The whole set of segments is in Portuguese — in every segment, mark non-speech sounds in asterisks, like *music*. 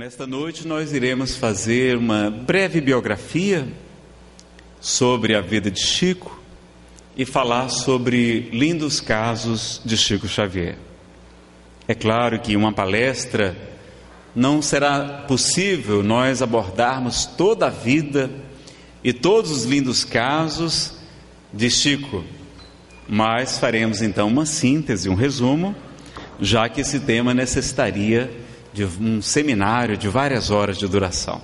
Nesta noite nós iremos fazer uma breve biografia sobre a vida de Chico e falar sobre lindos casos de Chico Xavier. É claro que uma palestra não será possível nós abordarmos toda a vida e todos os lindos casos de Chico, mas faremos então uma síntese, um resumo, já que esse tema necessitaria de um seminário de várias horas de duração.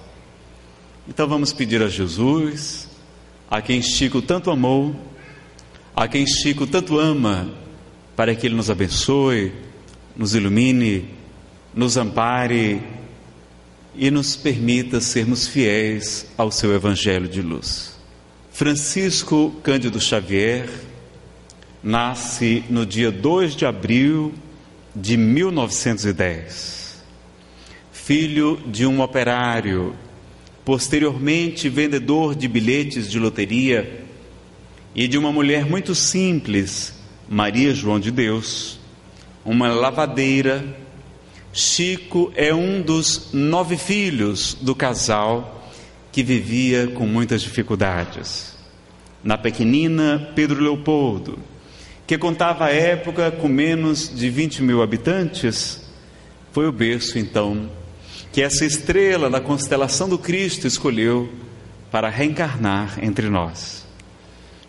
Então vamos pedir a Jesus, a quem Chico tanto amou, a quem Chico tanto ama, para que Ele nos abençoe, nos ilumine, nos ampare e nos permita sermos fiéis ao seu Evangelho de luz. Francisco Cândido Xavier nasce no dia 2 de abril de 1910 filho de um operário, posteriormente vendedor de bilhetes de loteria, e de uma mulher muito simples, Maria João de Deus, uma lavadeira. Chico é um dos nove filhos do casal que vivia com muitas dificuldades. Na pequenina Pedro Leopoldo, que contava a época com menos de 20 mil habitantes, foi o berço então que essa estrela da constelação do Cristo escolheu para reencarnar entre nós.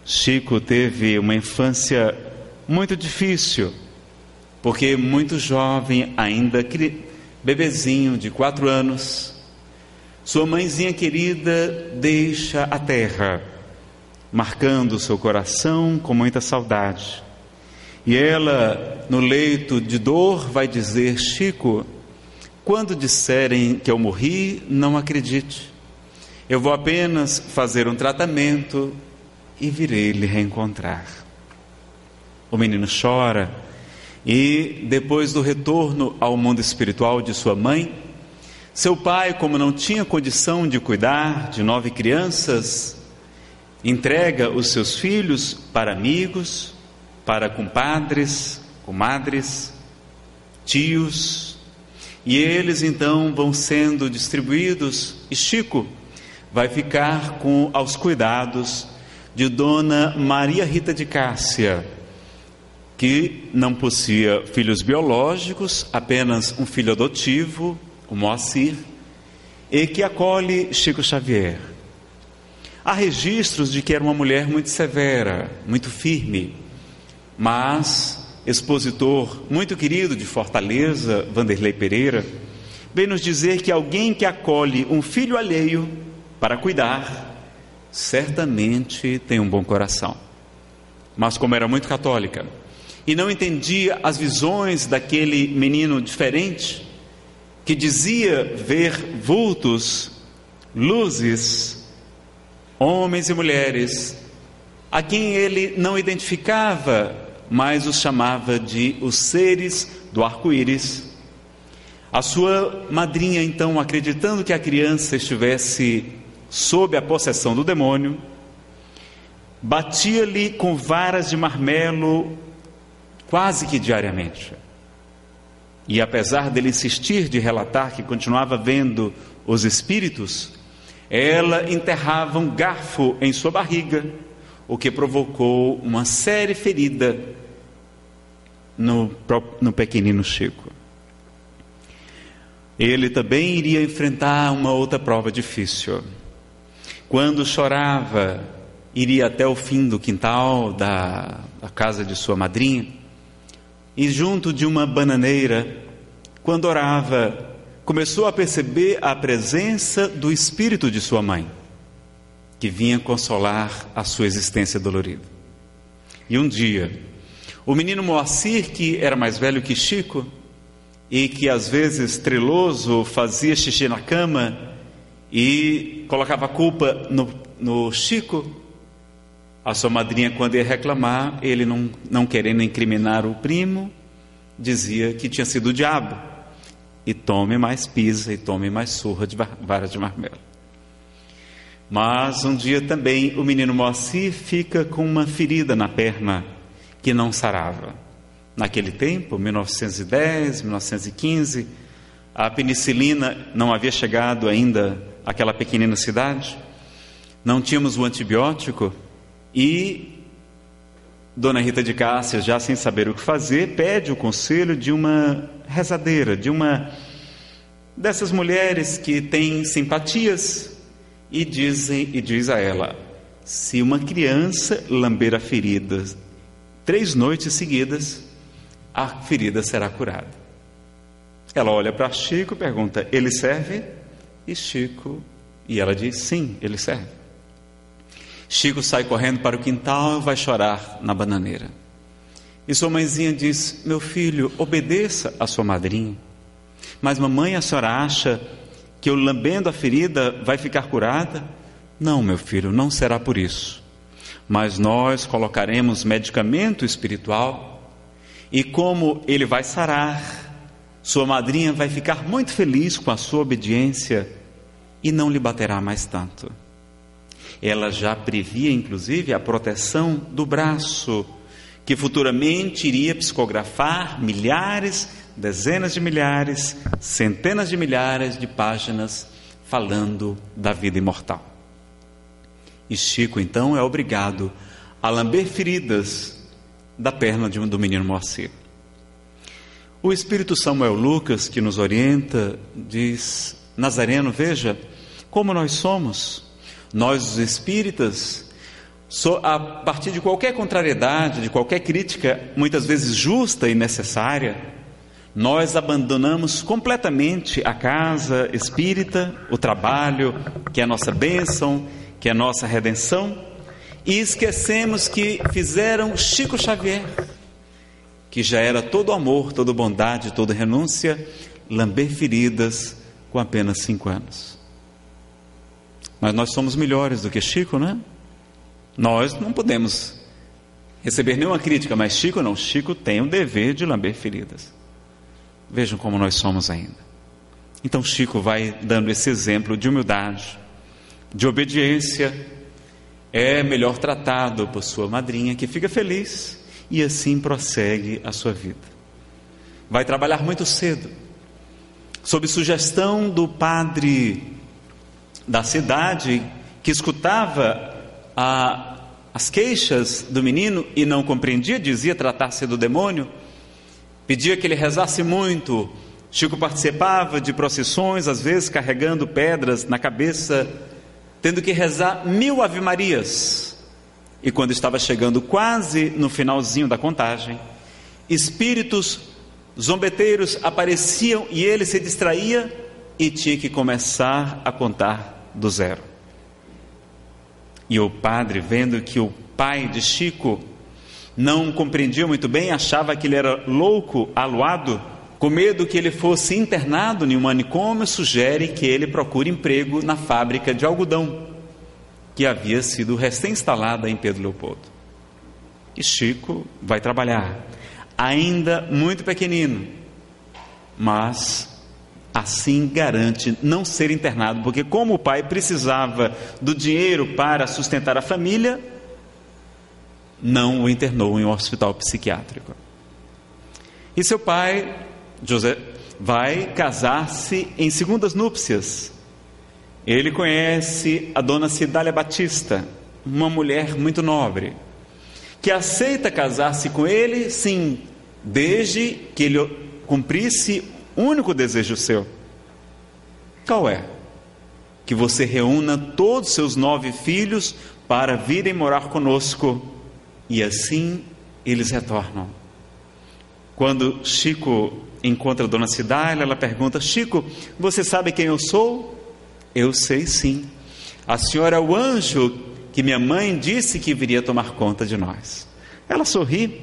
Chico teve uma infância muito difícil, porque muito jovem, ainda bebezinho de quatro anos, sua mãezinha querida deixa a terra, marcando seu coração com muita saudade. E ela, no leito de dor, vai dizer: Chico, quando disserem que eu morri, não acredite. Eu vou apenas fazer um tratamento e virei lhe reencontrar. O menino chora e, depois do retorno ao mundo espiritual de sua mãe, seu pai, como não tinha condição de cuidar de nove crianças, entrega os seus filhos para amigos, para compadres, comadres, tios, e eles então vão sendo distribuídos, e Chico vai ficar com aos cuidados de Dona Maria Rita de Cássia, que não possuía filhos biológicos, apenas um filho adotivo, o Moacir, e que acolhe Chico Xavier. Há registros de que era uma mulher muito severa, muito firme, mas expositor muito querido de Fortaleza, Vanderlei Pereira, vem nos dizer que alguém que acolhe um filho alheio para cuidar, certamente tem um bom coração. Mas como era muito católica e não entendia as visões daquele menino diferente, que dizia ver vultos, luzes, homens e mulheres, a quem ele não identificava mas os chamava de os seres do arco-íris. A sua madrinha, então, acreditando que a criança estivesse sob a possessão do demônio, batia-lhe com varas de marmelo quase que diariamente. E apesar dele insistir de relatar que continuava vendo os espíritos, ela enterrava um garfo em sua barriga, o que provocou uma séria ferida no, no pequenino Chico. Ele também iria enfrentar uma outra prova difícil. Quando chorava, iria até o fim do quintal da, da casa de sua madrinha, e junto de uma bananeira, quando orava, começou a perceber a presença do espírito de sua mãe, que vinha consolar a sua existência dolorida. E um dia, o menino Moacir, que era mais velho que Chico, e que às vezes treloso fazia xixi na cama e colocava a culpa no, no Chico, a sua madrinha, quando ia reclamar, ele não, não querendo incriminar o primo, dizia que tinha sido o diabo. E tome mais pisa e tome mais surra de vara de marmelo. Mas um dia também o menino Moacir fica com uma ferida na perna que não sarava. Naquele tempo, 1910, 1915, A penicilina não havia chegado ainda àquela pequenina cidade, não tínhamos o antibiótico e Dona Rita de Cássia, já sem saber o que fazer, pede o conselho de uma rezadeira, de uma dessas mulheres que têm simpatias e dizem e diz a ela: se uma criança lamber a ferida três noites seguidas, a ferida será curada. Ela olha para Chico e pergunta: ele serve? E Chico e ela diz: sim, ele serve. Chico sai correndo para o quintal e vai chorar na bananeira. E sua mãezinha diz: Meu filho, obedeça a sua madrinha. Mas mamãe, a senhora acha que eu lambendo a ferida vai ficar curada? Não, meu filho, não será por isso. Mas nós colocaremos medicamento espiritual e como ele vai sarar, sua madrinha vai ficar muito feliz com a sua obediência e não lhe baterá mais tanto. Ela já previa, inclusive, a proteção do braço, que futuramente iria psicografar milhares, dezenas de milhares, centenas de milhares de páginas falando da vida imortal. E Chico, então, é obrigado a lamber feridas da perna do menino Moacir. O Espírito Samuel Lucas, que nos orienta, diz: Nazareno, veja como nós somos. Nós, os espíritas, a partir de qualquer contrariedade, de qualquer crítica, muitas vezes justa e necessária, nós abandonamos completamente a casa espírita, o trabalho, que é a nossa bênção, que é a nossa redenção, e esquecemos que fizeram Chico Xavier, que já era todo amor, toda bondade, toda renúncia, lamber feridas com apenas cinco anos. Mas nós somos melhores do que Chico, né? Nós não podemos receber nenhuma crítica, mas Chico não. Chico tem o dever de lamber feridas. Vejam como nós somos ainda. Então Chico vai dando esse exemplo de humildade, de obediência. É melhor tratado por sua madrinha, que fica feliz e assim prossegue a sua vida. Vai trabalhar muito cedo, sob sugestão do padre da cidade que escutava a, as queixas do menino e não compreendia, dizia tratar-se do demônio, pedia que ele rezasse muito. Chico participava de procissões, às vezes carregando pedras na cabeça, tendo que rezar mil ave-marias. E quando estava chegando quase no finalzinho da contagem, espíritos zombeteiros apareciam e ele se distraía e tinha que começar a contar do zero. E o padre, vendo que o pai de Chico não compreendia muito bem, achava que ele era louco, aluado, com medo que ele fosse internado em um manicômio, sugere que ele procure emprego na fábrica de algodão, que havia sido recém-instalada em Pedro Leopoldo. E Chico vai trabalhar, ainda muito pequenino, mas assim garante não ser internado, porque como o pai precisava do dinheiro para sustentar a família, não o internou em um hospital psiquiátrico. E seu pai, José, vai casar-se em segundas núpcias. Ele conhece a dona Cidália Batista, uma mulher muito nobre, que aceita casar-se com ele, sim, desde que ele cumprisse único desejo seu. Qual é? Que você reúna todos seus nove filhos para virem morar conosco e assim eles retornam. Quando Chico encontra a dona Cidália, ela pergunta: Chico, você sabe quem eu sou? Eu sei sim. A senhora é o anjo que minha mãe disse que viria tomar conta de nós. Ela sorri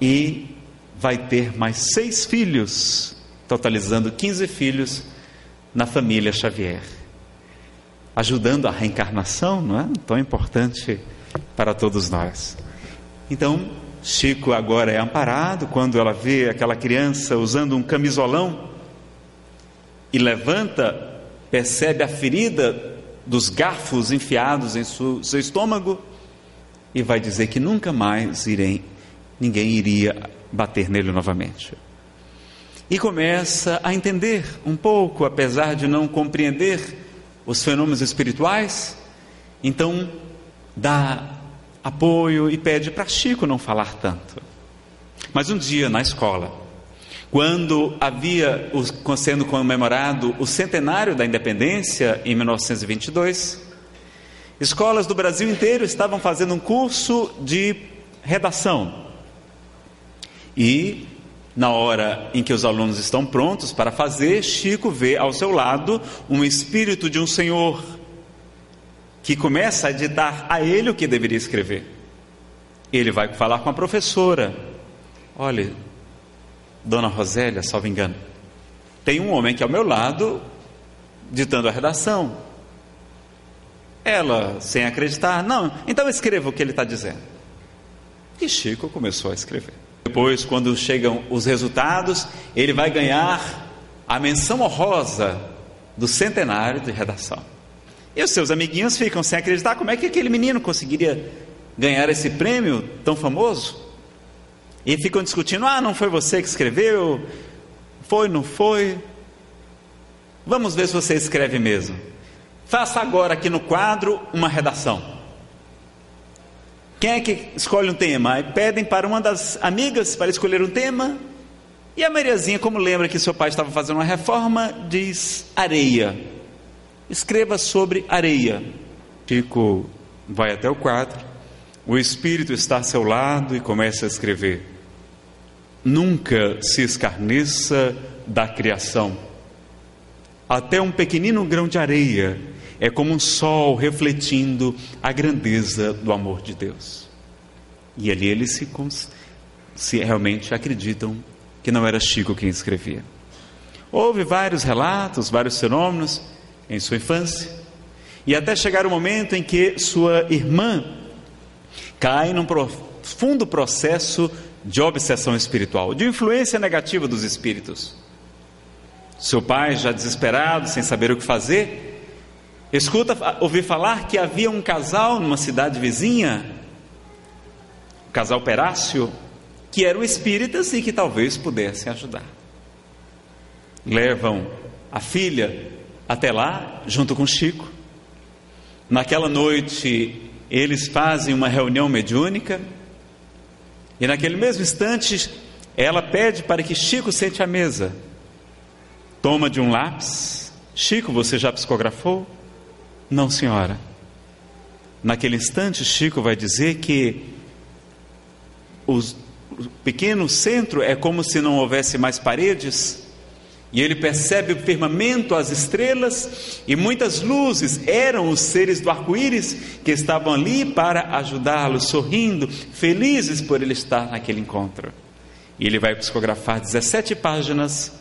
e vai ter mais seis filhos, totalizando 15 filhos na família Xavier, ajudando a reencarnação, não é? Tão importante para todos nós. Então, Chico agora é amparado quando ela vê aquela criança usando um camisolão e levanta, percebe a ferida dos garfos enfiados em seu estômago e vai dizer que nunca mais irei, ninguém iria bater nele novamente. e começa a entender um pouco, apesar de não compreender os fenômenos espirituais. Então, dá apoio e pede para Chico não falar tanto. Mas um dia na escola, quando havia sendo comemorado o centenário da independência em 1922, escolas do Brasil inteiro estavam fazendo um curso de redação. E na hora em que os alunos estão prontos para fazer, Chico vê ao seu lado um espírito de um senhor que começa a ditar a ele o que deveria escrever. Ele vai falar com a professora. Olha, dona Rosélia, salvo engano, tem um homem aqui ao meu lado ditando a redação. Ela, sem acreditar, não, então escreva o que ele está dizendo. E Chico começou a escrever. Depois, quando chegam os resultados, ele vai ganhar a menção honrosa do centenário de redação. E os seus amiguinhos ficam sem acreditar como é que aquele menino conseguiria ganhar esse prêmio tão famoso. E ficam discutindo: ah, não foi você que escreveu? Foi, não foi? Vamos ver se você escreve mesmo. Faça agora aqui no quadro uma redação. Quem é que escolhe um tema? Aí pedem para uma das amigas para escolher um tema. E a Mariazinha, como lembra que seu pai estava fazendo uma reforma, diz areia. Escreva sobre areia. Chico vai até o quadro, o espírito está ao seu lado e começa a escrever. Nunca se escarneça da criação. Até um pequenino grão de areia é como um sol refletindo a grandeza do amor de Deus. E ali eles se, se realmente acreditam que não era Chico quem escrevia. Houve vários relatos, vários fenômenos em sua infância, e até chegar o momento em que sua irmã cai num profundo processo de obsessão espiritual, de influência negativa dos espíritos. Seu pai, já desesperado, sem saber o que fazer, escuta ouvir falar que havia um casal numa cidade vizinha, o casal Perácio, que eram espíritas e que talvez pudessem ajudar. Levam a filha até lá, junto com Chico. Naquela noite, eles fazem uma reunião mediúnica e naquele mesmo instante ela pede para que Chico sente à mesa. Toma de um lápis. Chico, você já psicografou? Não, senhora. Naquele instante, Chico vai dizer que os, o pequeno centro é como se não houvesse mais paredes e ele percebe o firmamento, as estrelas, e muitas luzes eram os seres do arco-íris que estavam ali para ajudá-lo, sorrindo, felizes por ele estar naquele encontro. E ele vai psicografar 17 páginas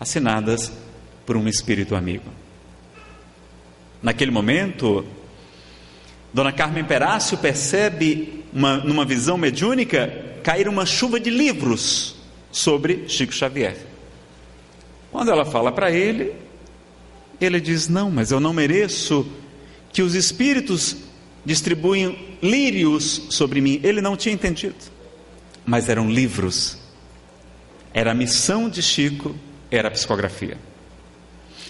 assinadas por um espírito amigo. Naquele momento, Dona Carmen Perácio percebe, uma, numa visão mediúnica, cair uma chuva de livros sobre Chico Xavier. Quando ela fala para ele, ele diz: Não, mas eu não mereço que os espíritos distribuem lírios sobre mim. Ele não tinha entendido, mas eram livros. Era a missão de Chico, era a psicografia.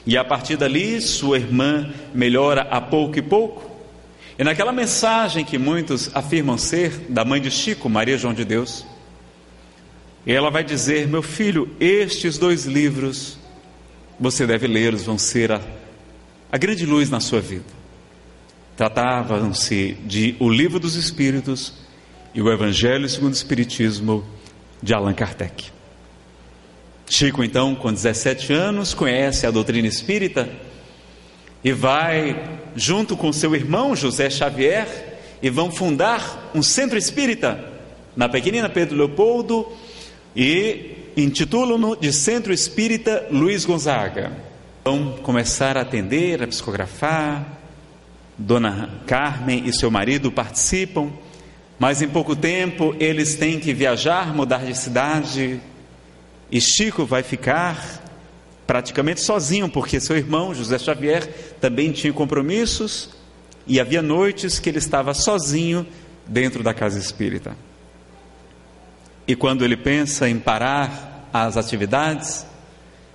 E a partir dali, sua irmã melhora a pouco e pouco. E naquela mensagem que muitos afirmam ser da mãe de Chico, Maria João de Deus, ela vai dizer: Meu filho, estes dois livros você deve lê-los, vão ser a, a grande luz na sua vida. Tratavam-se de O Livro dos Espíritos e o Evangelho segundo o Espiritismo de Allan Kardec. Chico, então, com 17 anos, conhece a doutrina espírita e vai, junto com seu irmão José Xavier, e vão fundar um centro espírita na pequenina Pedro Leopoldo e intitulam-no de Centro Espírita Luiz Gonzaga. Vão começar a atender, a psicografar. Dona Carmen e seu marido participam, mas em pouco tempo eles têm que viajar, mudar de cidade. E Chico vai ficar praticamente sozinho, porque seu irmão José Xavier também tinha compromissos e havia noites que ele estava sozinho dentro da casa espírita. E quando ele pensa em parar as atividades,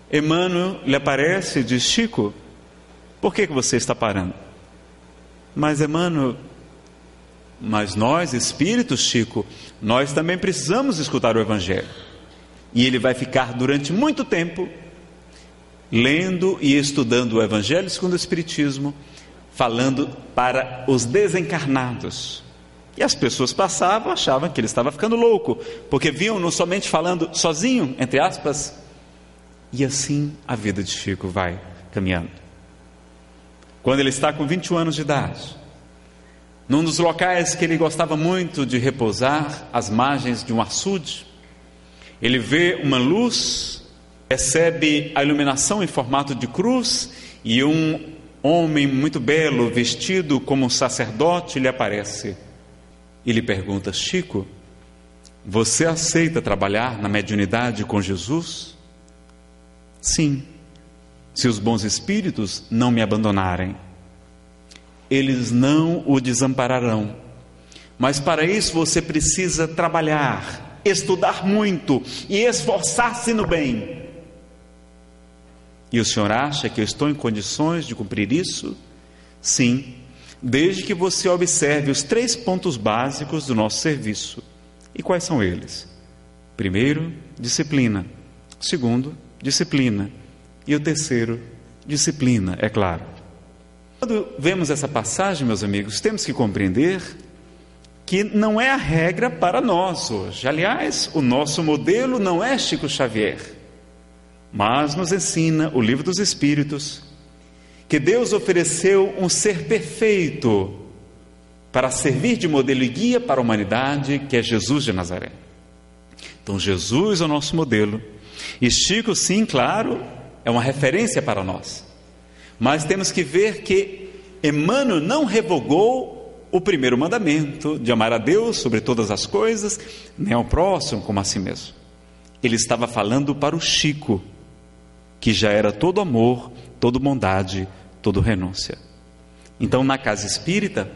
Emmanuel lhe aparece e diz: Chico, por que, que você está parando? Mas Emmanuel, mas nós espíritos, Chico, nós também precisamos escutar o Evangelho. E ele vai ficar durante muito tempo lendo e estudando o Evangelho segundo o Espiritismo, falando para os desencarnados. E as pessoas passavam, achavam que ele estava ficando louco, porque viam não somente falando sozinho, entre aspas, e assim a vida de Chico vai caminhando. Quando ele está com 21 anos de idade, num dos locais que ele gostava muito de repousar, às margens de um açude, ele vê uma luz, recebe a iluminação em formato de cruz e um homem muito belo, vestido como um sacerdote, lhe aparece e lhe pergunta: Chico, você aceita trabalhar na mediunidade com Jesus? Sim, se os bons espíritos não me abandonarem. Eles não o desampararão. Mas para isso você precisa trabalhar, estudar muito e esforçar-se no bem. E o senhor acha que eu estou em condições de cumprir isso? Sim, desde que você observe os três pontos básicos do nosso serviço. E quais são eles? Primeiro, disciplina. Segundo, disciplina. E o terceiro, disciplina, é claro. Quando vemos essa passagem, meus amigos, temos que compreender que não é a regra para nós hoje. Aliás, o nosso modelo não é Chico Xavier, mas nos ensina o Livro dos Espíritos que Deus ofereceu um ser perfeito para servir de modelo e guia para a humanidade, que é Jesus de Nazaré. Então, Jesus é o nosso modelo. E Chico, sim, claro, é uma referência para nós. Mas temos que ver que Emmanuel não revogou o primeiro mandamento de amar a Deus sobre todas as coisas, nem ao próximo como a si mesmo. Ele estava falando para o Chico, que já era todo amor, toda bondade, toda renúncia. Então, na casa espírita,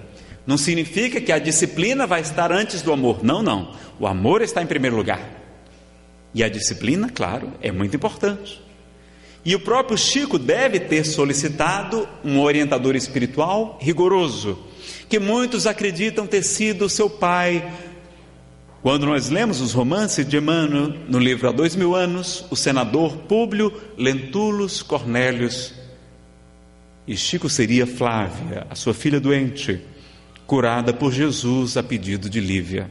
não significa que a disciplina vai estar antes do amor. Não, não. O amor está em primeiro lugar. E a disciplina, claro, é muito importante. E o próprio Chico deve ter solicitado um orientador espiritual rigoroso, que muitos acreditam ter sido seu pai. Quando nós lemos os romances de Emmanuel, no livro Há Dois Mil Anos, o senador Públio Lentulus Cornélios e Chico seria Flávia, a sua filha doente, curada por Jesus a pedido de Lívia.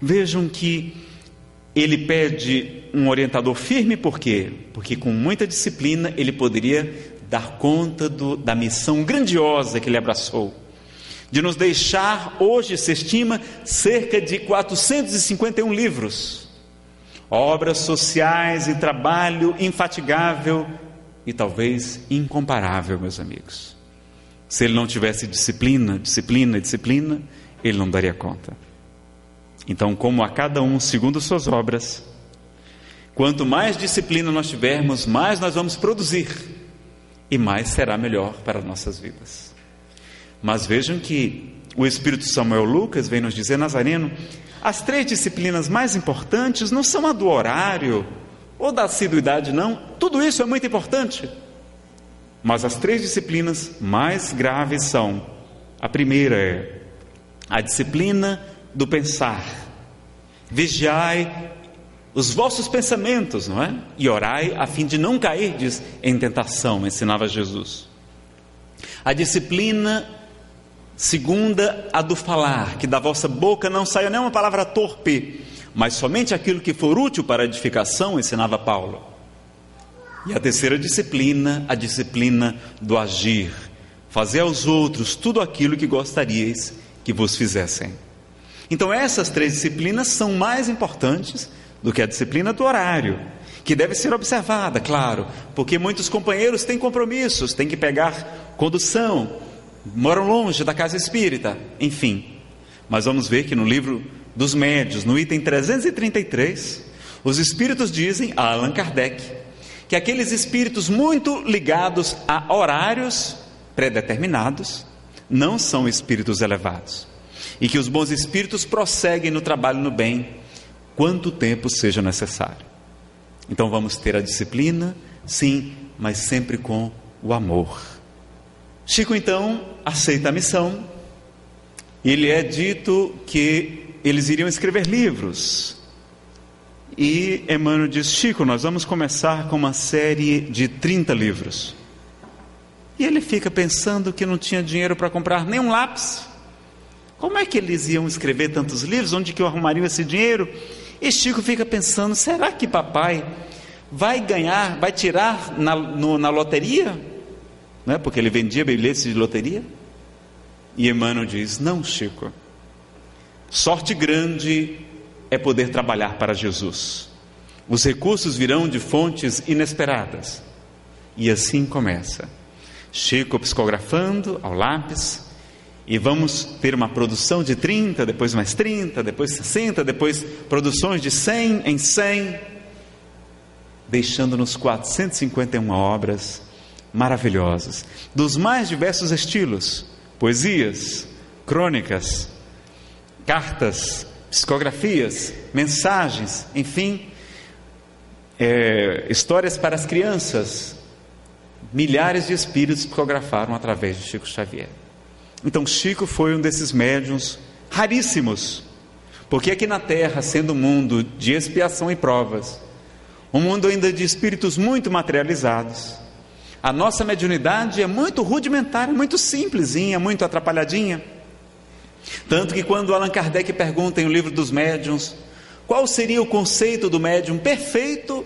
Vejam que ele pede um orientador firme, por quê? Porque com muita disciplina ele poderia dar conta do, da missão grandiosa que ele abraçou, de nos deixar, hoje se estima, cerca de 451 livros, obras sociais e trabalho infatigável e talvez incomparável, meus amigos. Se ele não tivesse disciplina, disciplina, disciplina, ele não daria conta. Então, como a cada um segundo suas obras, quanto mais disciplina nós tivermos, mais nós vamos produzir e mais será melhor para nossas vidas. Mas vejam que o Espírito Samuel Lucas vem nos dizer, Nazareno, as três disciplinas mais importantes não são a do horário, ou da assiduidade, não. Tudo isso é muito importante. Mas as três disciplinas mais graves são: a primeira é a disciplina do pensar. Vigiai os vossos pensamentos, não é? E orai a fim de não cairdes em tentação, ensinava Jesus. A disciplina segunda, a do falar, que da vossa boca não saia nenhuma palavra torpe, mas somente aquilo que for útil para a edificação, ensinava Paulo. E a terceira disciplina, a disciplina do agir, fazer aos outros tudo aquilo que gostaríeis que vos fizessem. Então, essas três disciplinas são mais importantes do que a disciplina do horário, que deve ser observada, claro, porque muitos companheiros têm compromissos, têm que pegar condução, moram longe da casa espírita, enfim. Mas vamos ver que no livro dos médios, no item 333, os espíritos dizem a Allan Kardec que aqueles espíritos muito ligados a horários predeterminados não são espíritos elevados e que os bons espíritos prosseguem no trabalho no bem quanto tempo seja necessário. Então vamos ter a disciplina, sim, mas sempre com o amor. Chico então aceita a missão. Ele é dito que eles iriam escrever livros. E Emmanuel diz: Chico, nós vamos começar com uma série de 30 livros. E ele fica pensando que não tinha dinheiro para comprar nem um lápis. Como é que eles iam escrever tantos livros? Onde que eu arrumaria esse dinheiro? E Chico fica pensando: será que papai vai ganhar, vai tirar na, no, na loteria? Não é? Porque ele vendia bilhetes de loteria. E Emmanuel diz: não, Chico. Sorte grande é poder trabalhar para Jesus. Os recursos virão de fontes inesperadas. E assim começa. Chico psicografando ao lápis, e vamos ter uma produção de 30, depois mais 30, depois 60, depois produções de 100 em 100, deixando-nos 451 obras maravilhosas, dos mais diversos estilos: poesias, crônicas, cartas, psicografias, mensagens, enfim, é, histórias para as crianças. Milhares de espíritos psicografaram através de Chico Xavier. Então, Chico foi um desses médiums raríssimos, porque aqui na Terra, sendo um mundo de expiação e provas, um mundo ainda de espíritos muito materializados, a nossa mediunidade é muito rudimentar, muito simplesinha, muito atrapalhadinha. Tanto que quando Allan Kardec pergunta em o livro dos médiuns qual seria o conceito do médium perfeito,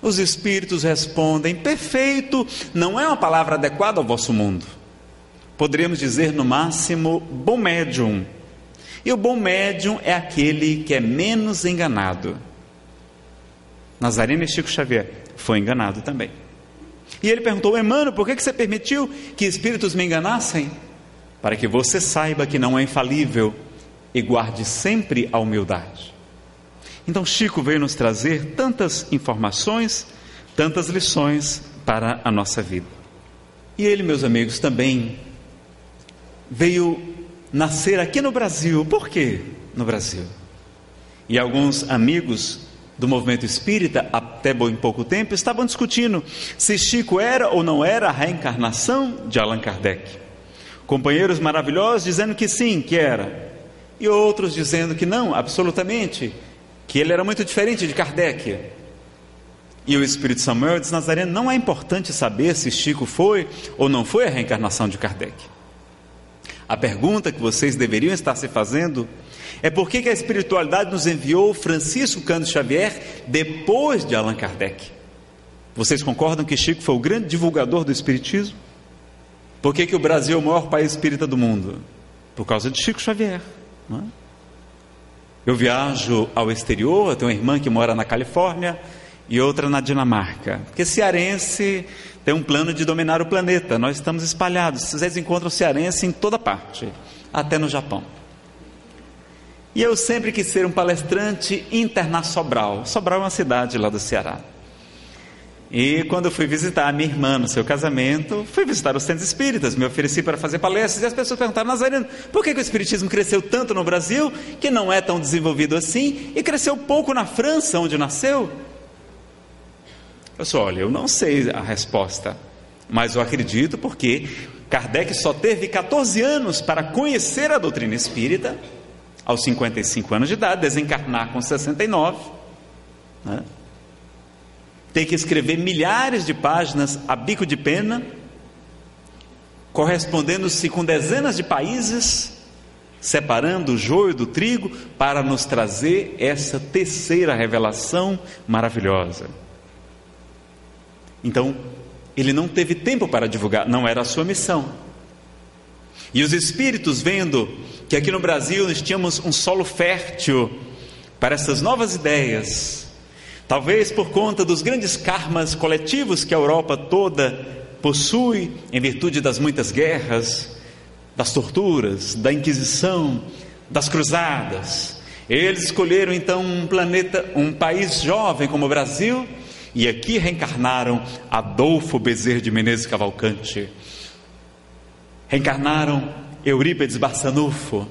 os espíritos respondem: perfeito não é uma palavra adequada ao vosso mundo poderíamos dizer no máximo bom médium. E o bom médium é aquele que é menos enganado. Nazareno e Chico Xavier foi enganado também. E ele perguntou: Emmanuel, por que você permitiu que espíritos me enganassem? Para que você saiba que não é infalível e guarde sempre a humildade. Então, Chico veio nos trazer tantas informações, tantas lições para a nossa vida. E ele, meus amigos, também veio nascer aqui no Brasil. Por quê no Brasil? E alguns amigos do movimento espírita, até bem pouco tempo, estavam discutindo se Chico era ou não era a reencarnação de Allan Kardec. Companheiros maravilhosos dizendo que sim, que era. E outros dizendo que não, absolutamente, que ele era muito diferente de Kardec. E o Espírito Samuel diz Nazareno, não é importante saber se Chico foi ou não foi a reencarnação de Kardec. A pergunta que vocês deveriam estar se fazendo é por que, a espiritualidade nos enviou Francisco Cândido Xavier depois de Allan Kardec? Vocês concordam que Chico foi o grande divulgador do Espiritismo? Por que, que o Brasil é o maior país espírita do mundo? Por causa de Chico Xavier. É? Eu viajo ao exterior, eu tenho uma irmã que mora na Califórnia e outra na Dinamarca. Porque cearense tem um plano de dominar o planeta. Nós estamos espalhados. Vocês encontram cearense em toda parte, até no Japão. E eu sempre quis ser um palestrante internacional. Sobral é uma cidade lá do Ceará. E quando fui visitar a minha irmã no seu casamento, fui visitar os centros espíritas, me ofereci para fazer palestras e as pessoas perguntaram, Nazareno, por que, que o espiritismo cresceu tanto no Brasil, que não é tão desenvolvido assim, e cresceu pouco na França, onde nasceu? Eu só, olha, eu não sei a resposta, mas eu acredito porque Kardec só teve 14 anos para conhecer a doutrina espírita, aos 55 anos de idade, desencarnar com 69. Né? Tem que escrever milhares de páginas a bico de pena, correspondendo-se com dezenas de países, separando o joio do trigo, para nos trazer essa terceira revelação maravilhosa. Então, ele não teve tempo para divulgar, não era a sua missão. E os espíritos, vendo que aqui no Brasil nós tínhamos um solo fértil para essas novas ideias, talvez por conta dos grandes karmas coletivos que a Europa toda possui, em virtude das muitas guerras, das torturas, da Inquisição, das cruzadas, eles escolheram então um planeta, um país jovem como o Brasil e aqui reencarnaram Adolfo Bezerra de Menezes Cavalcante, reencarnaram Eurípides Barçanufo,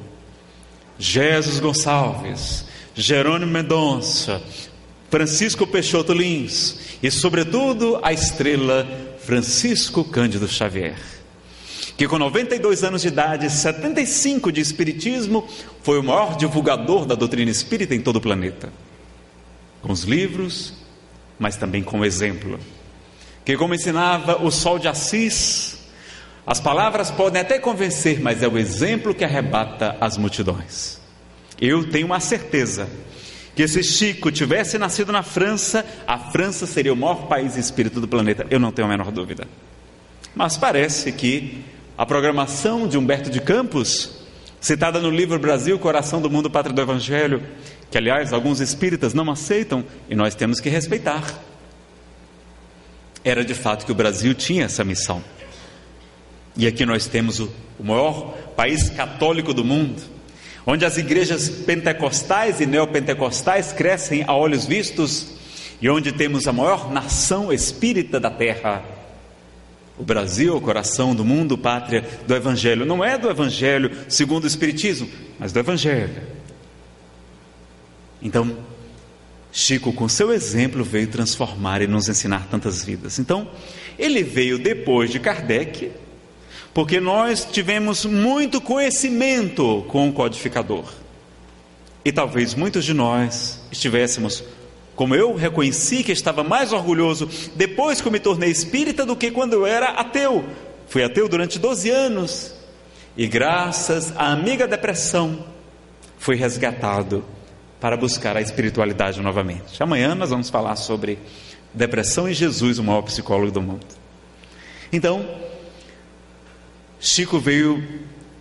Jesus Gonçalves, Jerônimo Mendonça, Francisco Peixoto Lins e, sobretudo, a estrela Francisco Cândido Xavier, que com 92 anos de idade, 75 de espiritismo, foi o maior divulgador da doutrina espírita em todo o planeta. Com os livros, mas também com o exemplo. Que como ensinava o Sol de Assis, as palavras podem até convencer, mas é o exemplo que arrebata as multidões. Eu tenho uma certeza que se Chico tivesse nascido na França, a França seria o maior país espírita do planeta, eu não tenho a menor dúvida. Mas parece que a programação de Humberto de Campos, citada no livro Brasil, Coração do Mundo, Pátria do Evangelho, que aliás alguns espíritas não aceitam e nós temos que respeitar, era de fato que o Brasil tinha essa missão. E aqui nós temos o maior país católico do mundo onde as igrejas pentecostais e neopentecostais crescem a olhos vistos e onde temos a maior nação espírita da terra. O Brasil, o coração do mundo, pátria do Evangelho. Não é do Evangelho segundo o Espiritismo, mas do Evangelho. Então, Chico, com seu exemplo, veio transformar e nos ensinar tantas vidas. Então, ele veio depois de Kardec, porque nós tivemos muito conhecimento com o codificador. E talvez muitos de nós estivéssemos, como eu reconheci que estava mais orgulhoso depois que eu me tornei espírita do que quando eu era ateu. Fui ateu durante 12 anos e, graças à amiga depressão, fui resgatado para buscar a espiritualidade novamente. Amanhã nós vamos falar sobre depressão e Jesus, o maior psicólogo do mundo. Então, Chico veio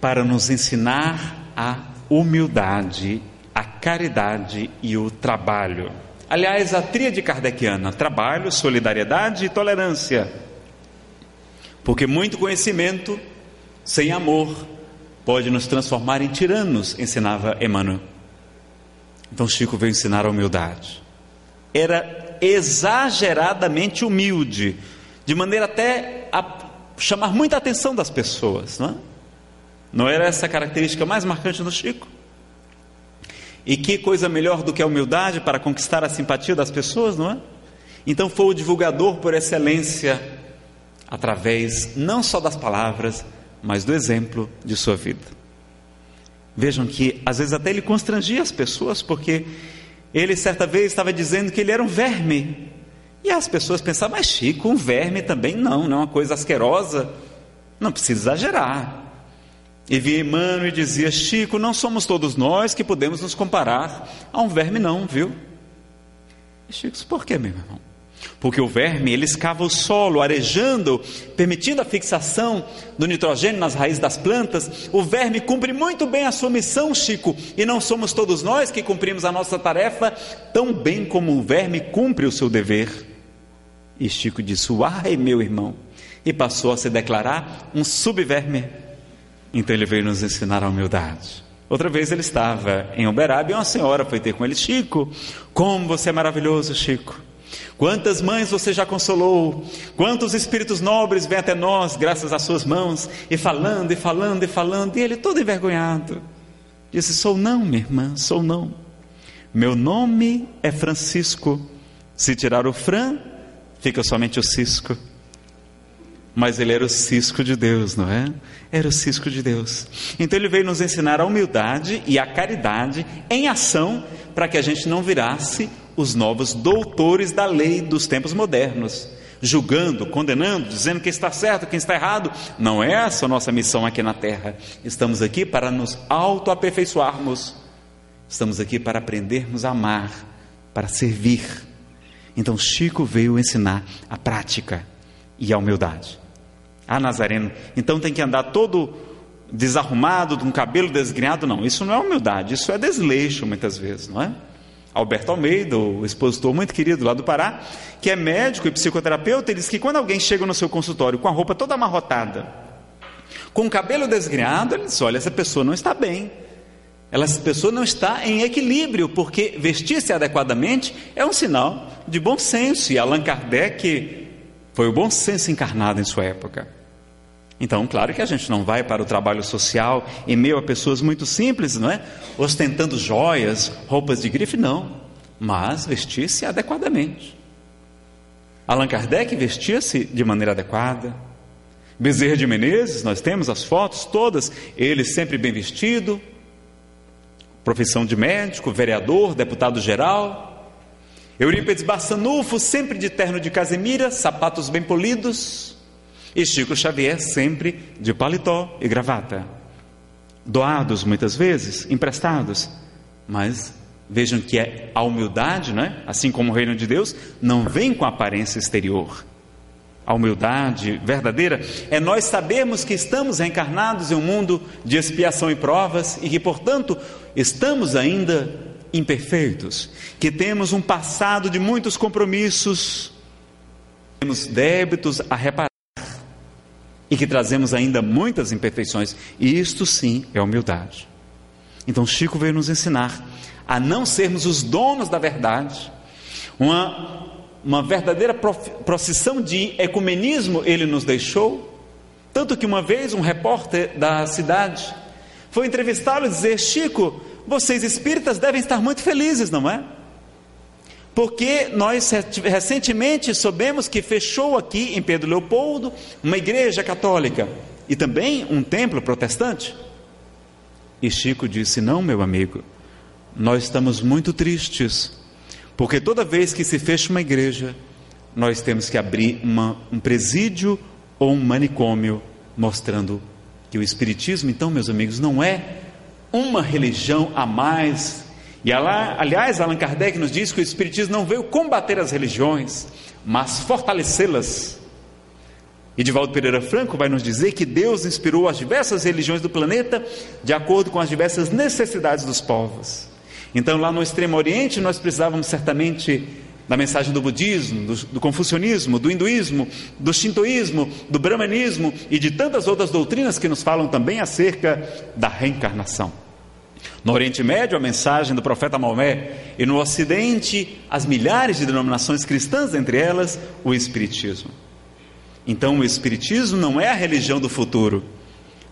para nos ensinar a humildade, a caridade e o trabalho. Aliás, a tríade kardeciana: trabalho, solidariedade e tolerância. Porque muito conhecimento sem amor pode nos transformar em tiranos, ensinava Emmanuel. Então Chico veio ensinar a humildade. Era exageradamente humilde, de maneira até a chamar muita atenção das pessoas, não é? Não era essa a característica mais marcante do Chico? E que coisa melhor do que a humildade para conquistar a simpatia das pessoas, não é? Então foi o divulgador por excelência, através não só das palavras, mas do exemplo de sua vida. Vejam que às vezes até ele constrangia as pessoas, porque ele certa vez estava dizendo que ele era um verme, e as pessoas pensavam, mas Chico, um verme também não, não é uma coisa asquerosa, não precisa exagerar. E via Emmanuel e dizia: Chico, não somos todos nós que podemos nos comparar a um verme, não, viu? E Chico, por que, meu irmão? Porque o verme ele escava o solo, arejando, permitindo a fixação do nitrogênio nas raízes das plantas. O verme cumpre muito bem a sua missão, Chico, e não somos todos nós que cumprimos a nossa tarefa tão bem como o verme cumpre o seu dever. E Chico disse: Uai, meu irmão! E passou a se declarar um subverme. Então ele veio nos ensinar a humildade. Outra vez ele estava em Uberaba e uma senhora foi ter com ele: Chico, como você é maravilhoso, Chico! Quantas mães você já consolou? Quantos espíritos nobres vêm até nós, graças às suas mãos, e falando, e falando, e falando, e ele todo envergonhado. Disse: Sou não, minha irmã, sou não. Meu nome é Francisco. Se tirar o Fran, fica somente o cisco. Mas ele era o cisco de Deus, não é? Era o cisco de Deus. Então ele veio nos ensinar a humildade e a caridade em ação para que a gente não virasse os novos doutores da lei dos tempos modernos, julgando, condenando, dizendo quem está certo, quem está errado. Não é essa a nossa missão aqui na terra. Estamos aqui para nos autoaperfeiçoarmos. Estamos aqui para aprendermos a amar, para servir então Chico veio ensinar a prática e a humildade. Ah, Nazareno, então tem que andar todo desarrumado, com cabelo desgrenhado? Não, isso não é humildade, isso é desleixo muitas vezes, não é? Alberto Almeida, o expositor muito querido lá do Pará, que é médico e psicoterapeuta, ele diz que quando alguém chega no seu consultório com a roupa toda amarrotada, com o cabelo desgrenhado, ele diz: olha, essa pessoa não está bem. Essa pessoa não está em equilíbrio, porque vestir-se adequadamente é um sinal de bom senso, e Allan Kardec foi o bom senso encarnado em sua época. Então, claro que a gente não vai para o trabalho social em meio a pessoas muito simples, não é? Ostentando joias, roupas de grife, não. mas vestia-se adequadamente. Allan Kardec vestia-se de maneira adequada. Bezerra de Menezes, nós temos as fotos todas, ele sempre bem vestido, profissão de médico, vereador, deputado geral. Eurípides Barçanufo, sempre de terno de casemira, sapatos bem polidos. E Chico Xavier, sempre de paletó e gravata. Doados muitas vezes, emprestados, mas vejam que é a humildade, né? assim como o reino de Deus, não vem com aparência exterior. A humildade verdadeira é nós sabermos que estamos reencarnados em um mundo de expiação e provas e que, portanto, estamos ainda imperfeitos, que temos um passado de muitos compromissos, temos débitos a reparar e que trazemos ainda muitas imperfeições, e isto sim é humildade. Então, Chico veio nos ensinar a não sermos os donos da verdade, uma, uma verdadeira procissão de ecumenismo ele nos deixou. Tanto que uma vez um repórter da cidade foi entrevistá-lo e dizer: Chico, vocês espíritas devem estar muito felizes, não é? Porque nós recentemente soubemos que fechou aqui em Pedro Leopoldo uma igreja católica e também um templo protestante. E Chico disse: Não, meu amigo, nós estamos muito tristes, porque toda vez que se fecha uma igreja, nós temos que abrir uma, um presídio ou um manicômio, mostrando que o Espiritismo, então, meus amigos, não é uma religião a mais e aliás, Allan Kardec nos diz que o Espiritismo não veio combater as religiões, mas fortalecê-las. E Divaldo Pereira Franco vai nos dizer que Deus inspirou as diversas religiões do planeta de acordo com as diversas necessidades dos povos. Então, lá no Extremo Oriente, nós precisávamos certamente da mensagem do budismo, do, do confucionismo, do hinduísmo, do shintoísmo, do brahmanismo e de tantas outras doutrinas que nos falam também acerca da reencarnação. No Oriente Médio, a mensagem do profeta Maomé, e no Ocidente, as milhares de denominações cristãs, entre elas o Espiritismo. Então, o Espiritismo não é a religião do futuro,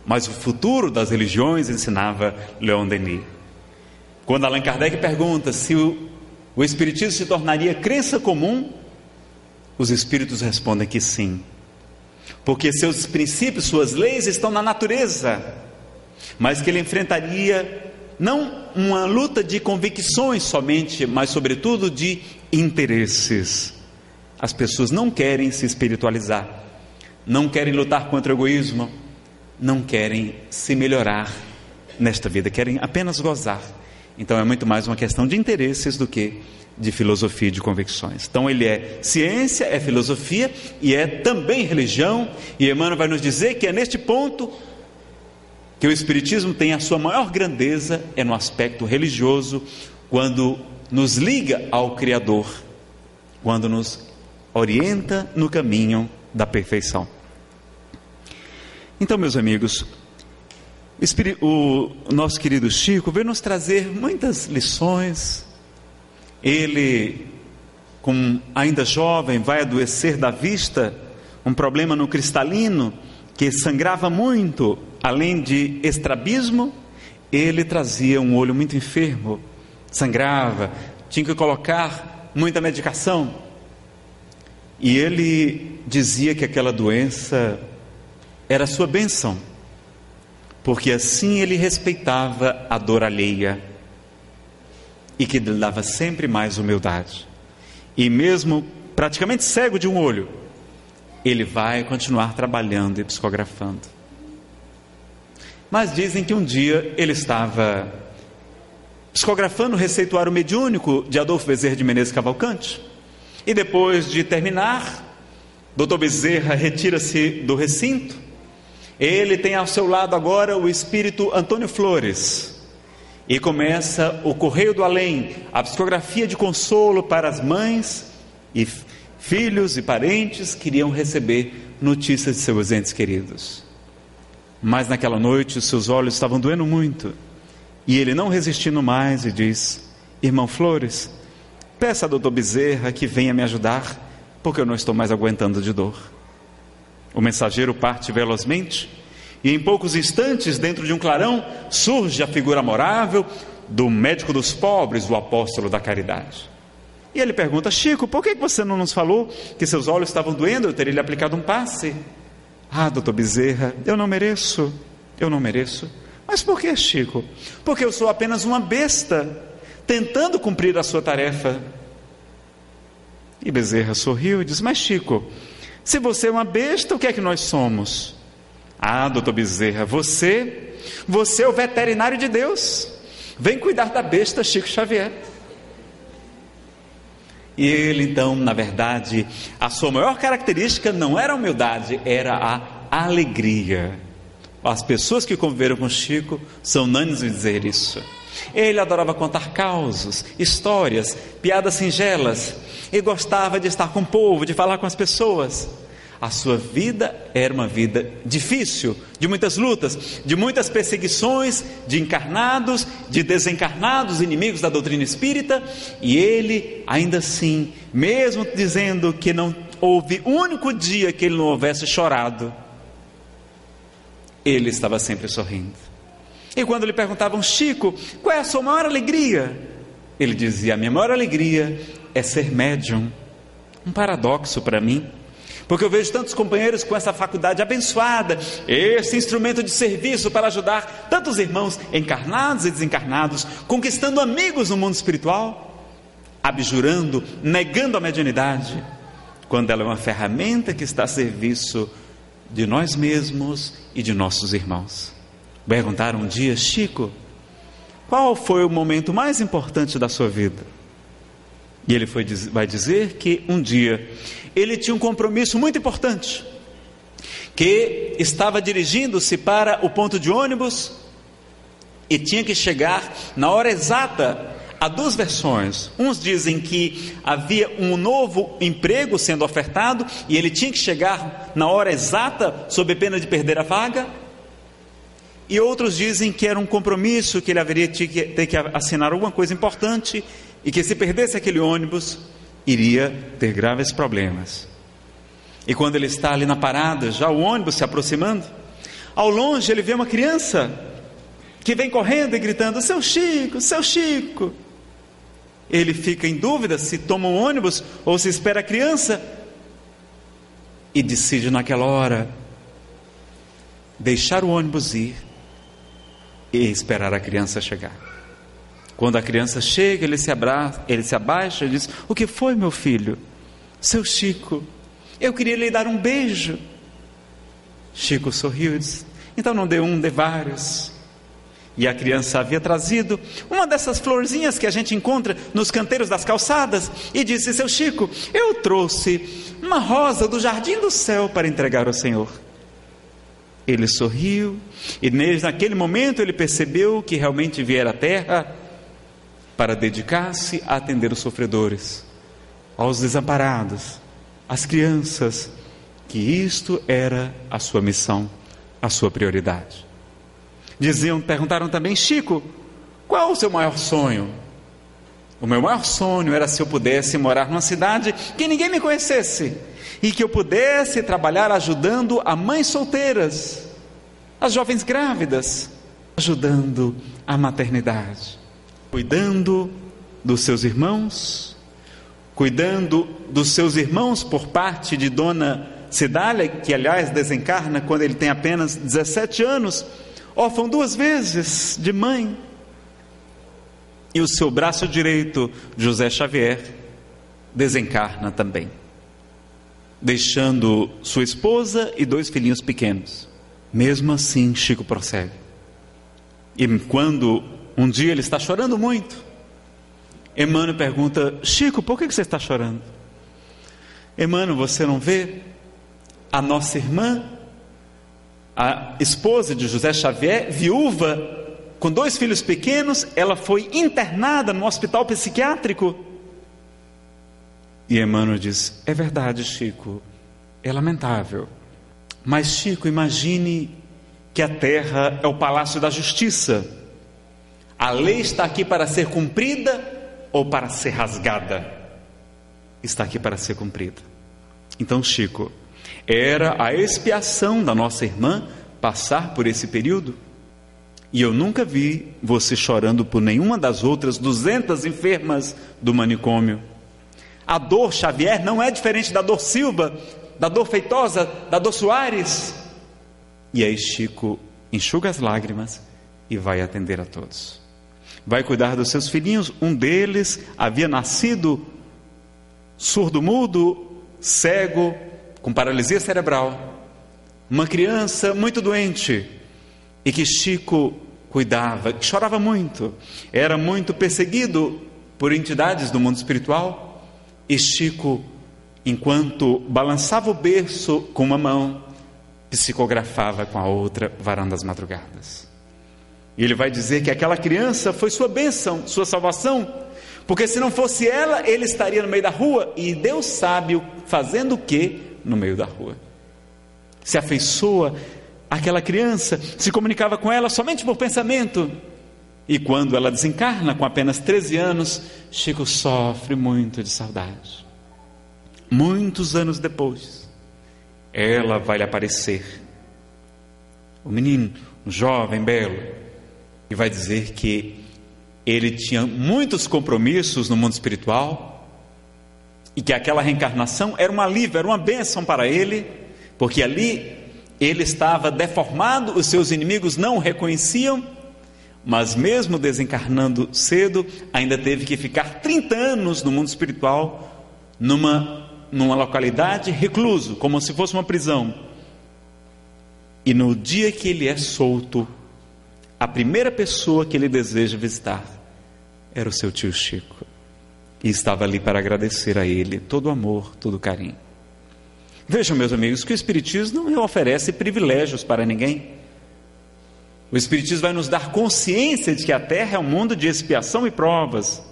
mas o futuro das religiões, ensinava Leon Denis. Quando Allan Kardec pergunta se o, o Espiritismo se tornaria crença comum, os Espíritos respondem que sim, porque seus princípios, suas leis estão na natureza, mas que ele enfrentaria não uma luta de convicções somente, mas sobretudo de interesses. As pessoas não querem se espiritualizar, não querem lutar contra o egoísmo, não querem se melhorar nesta vida, querem apenas gozar. Então é muito mais uma questão de interesses do que de filosofia e de convicções. Então ele é ciência, é filosofia e é também religião, e Emmanuel vai nos dizer que é neste ponto que o Espiritismo tem a sua maior grandeza é no aspecto religioso, quando nos liga ao Criador, quando nos orienta no caminho da perfeição. Então, meus amigos, o nosso querido Chico veio nos trazer muitas lições. Ele, como ainda jovem, vai adoecer da vista, um problema no cristalino que sangrava muito, além de estrabismo, ele trazia um olho muito enfermo, sangrava, tinha que colocar muita medicação. E ele dizia que aquela doença era sua bênção, porque assim ele respeitava a dor alheia e que lhe dava sempre mais humildade. E mesmo praticamente cego de um olho, ele vai continuar trabalhando e psicografando. Mas dizem que um dia ele estava psicografando o receituário mediúnico de Adolfo Bezerra de Menezes Cavalcante. E depois de terminar, Dr. Bezerra retira-se do recinto. Ele tem ao seu lado agora o espírito Antônio Flores. E começa o Correio do Além, a psicografia de consolo para as mães e Filhos e parentes queriam receber notícias de seus entes queridos. Mas naquela noite os seus olhos estavam doendo muito. E ele, não resistindo mais, e diz: Irmão Flores, peça a doutor Bezerra que venha me ajudar, porque eu não estou mais aguentando de dor. O mensageiro parte velozmente, e em poucos instantes, dentro de um clarão, surge a figura amorável do médico dos pobres, o apóstolo da caridade. E ele pergunta: Chico, por que você não nos falou que seus olhos estavam doendo? Eu teria lhe aplicado um passe. Ah, doutor Bezerra, eu não mereço, eu não mereço. Mas por que, Chico? Porque eu sou apenas uma besta, tentando cumprir a sua tarefa. E Bezerra sorriu e disse: Mas, Chico, se você é uma besta, o que é que nós somos? Ah, doutor Bezerra, você, você é o veterinário de Deus. Vem cuidar da besta Chico Xavier. E ele, então, na verdade, a sua maior característica não era a humildade, era a alegria. As pessoas que conviveram com Chico são unânimes em dizer isso. Ele adorava contar causos, histórias, piadas singelas, e gostava de estar com o povo, de falar com as pessoas. A sua vida era uma vida difícil, de muitas lutas, de muitas perseguições, de encarnados, de desencarnados, inimigos da doutrina espírita, e ele, ainda assim, mesmo dizendo que não houve único dia que ele não houvesse chorado, ele estava sempre sorrindo. E quando lhe perguntavam, Chico, qual é a sua maior alegria? Ele dizia: A minha maior alegria é ser médium. Um paradoxo para mim. Porque eu vejo tantos companheiros com essa faculdade abençoada, esse instrumento de serviço para ajudar tantos irmãos encarnados e desencarnados, conquistando amigos no mundo espiritual, abjurando, negando a mediunidade, quando ela é uma ferramenta que está a serviço de nós mesmos e de nossos irmãos. Perguntaram um dia, Chico, qual foi o momento mais importante da sua vida? E ele foi, vai dizer que um dia ele tinha um compromisso muito importante, que estava dirigindo-se para o ponto de ônibus e tinha que chegar na hora exata. Há duas versões. Uns dizem que havia um novo emprego sendo ofertado e ele tinha que chegar na hora exata, sob pena de perder a vaga. E outros dizem que era um compromisso que ele haveria ter que, assinar alguma coisa importante e que se perdesse aquele ônibus, iria ter graves problemas. E quando ele está ali na parada, já o ônibus se aproximando, ao longe ele vê uma criança que vem correndo e gritando: Seu Chico, seu Chico. Ele fica em dúvida se toma um ônibus ou se espera a criança e decide naquela hora deixar o ônibus ir e esperar a criança chegar. Quando a criança chega, ele se abraça, ele se abaixa e diz: "O que foi, meu filho? Seu Chico, eu queria lhe dar um beijo." Chico sorriu e disse: "Então não dê um, dê vários." E a criança havia trazido uma dessas florzinhas que a gente encontra nos canteiros das calçadas e disse: Seu Chico, eu trouxe uma rosa do jardim do céu para entregar ao Senhor. Ele sorriu e naquele momento ele percebeu que realmente viera à terra para dedicar-se a atender os sofredores, aos desamparados, às crianças, que isto era a sua missão, a sua prioridade. Diziam, perguntaram também, Chico, qual o seu maior sonho? O meu maior sonho era se eu pudesse morar numa cidade que ninguém me conhecesse e que eu pudesse trabalhar ajudando a mães solteiras, as jovens grávidas, ajudando a maternidade, cuidando dos seus irmãos, cuidando dos seus irmãos por parte de Dona Cidália, que aliás desencarna quando ele tem apenas 17 anos, órfão duas vezes de mãe. E o seu braço direito, José Xavier, desencarna também deixando sua esposa e dois filhinhos pequenos. Mesmo assim, Chico prossegue. E quando um dia ele está chorando muito, Emmanuel pergunta: Chico, por que você está chorando? Emmanuel, você não vê? A nossa irmã, a esposa de José Xavier, viúva, com dois filhos pequenos, ela foi internada no hospital psiquiátrico e Emmanuel diz: É verdade, Chico, é lamentável. Mas, Chico, imagine que a terra é o palácio da justiça. A lei está aqui para ser cumprida ou para ser rasgada? Está aqui para ser cumprida. Então, Chico, era a expiação da nossa irmã passar por esse período? E eu nunca vi você chorando por nenhuma das outras duzentas enfermas do manicômio. A dor Xavier não é diferente da dor Silva, da dor Feitosa, da dor Soares. E aí Chico enxuga as lágrimas e vai atender a todos. Vai cuidar dos seus filhinhos. Um deles havia nascido surdo-mudo, cego, com paralisia cerebral. Uma criança muito doente e que Chico cuidava, que chorava muito, era muito perseguido por entidades do mundo espiritual. E Chico, enquanto balançava o berço com uma mão, psicografava com a outra, varando as madrugadas. E ele vai dizer que aquela criança foi sua bênção, sua salvação, porque se não fosse ela, ele estaria no meio da rua, e Deus sabe fazendo o que no meio da rua. Se afeiçoa aquela criança, se comunicava com ela somente por pensamento. E quando ela desencarna, com apenas 13 anos, Chico sofre muito de saudade. Muitos anos depois, ela vai lhe aparecer. O menino, um jovem, belo, e vai dizer que ele tinha muitos compromissos no mundo espiritual e que aquela reencarnação era um alívio, era uma bênção para ele, porque ali ele estava deformado, os seus inimigos não o reconheciam, mas mesmo desencarnando cedo, ainda teve que ficar 30 anos no mundo espiritual, numa, numa localidade recluso, como se fosse uma prisão. E no dia que ele é solto, a primeira pessoa que ele deseja visitar era o seu tio Chico. E estava ali para agradecer a ele todo o amor, todo o carinho. Vejam, meus amigos, que o Espiritismo não oferece privilégios para ninguém. O Espiritismo vai nos dar consciência de que a Terra é um mundo de expiação e provas.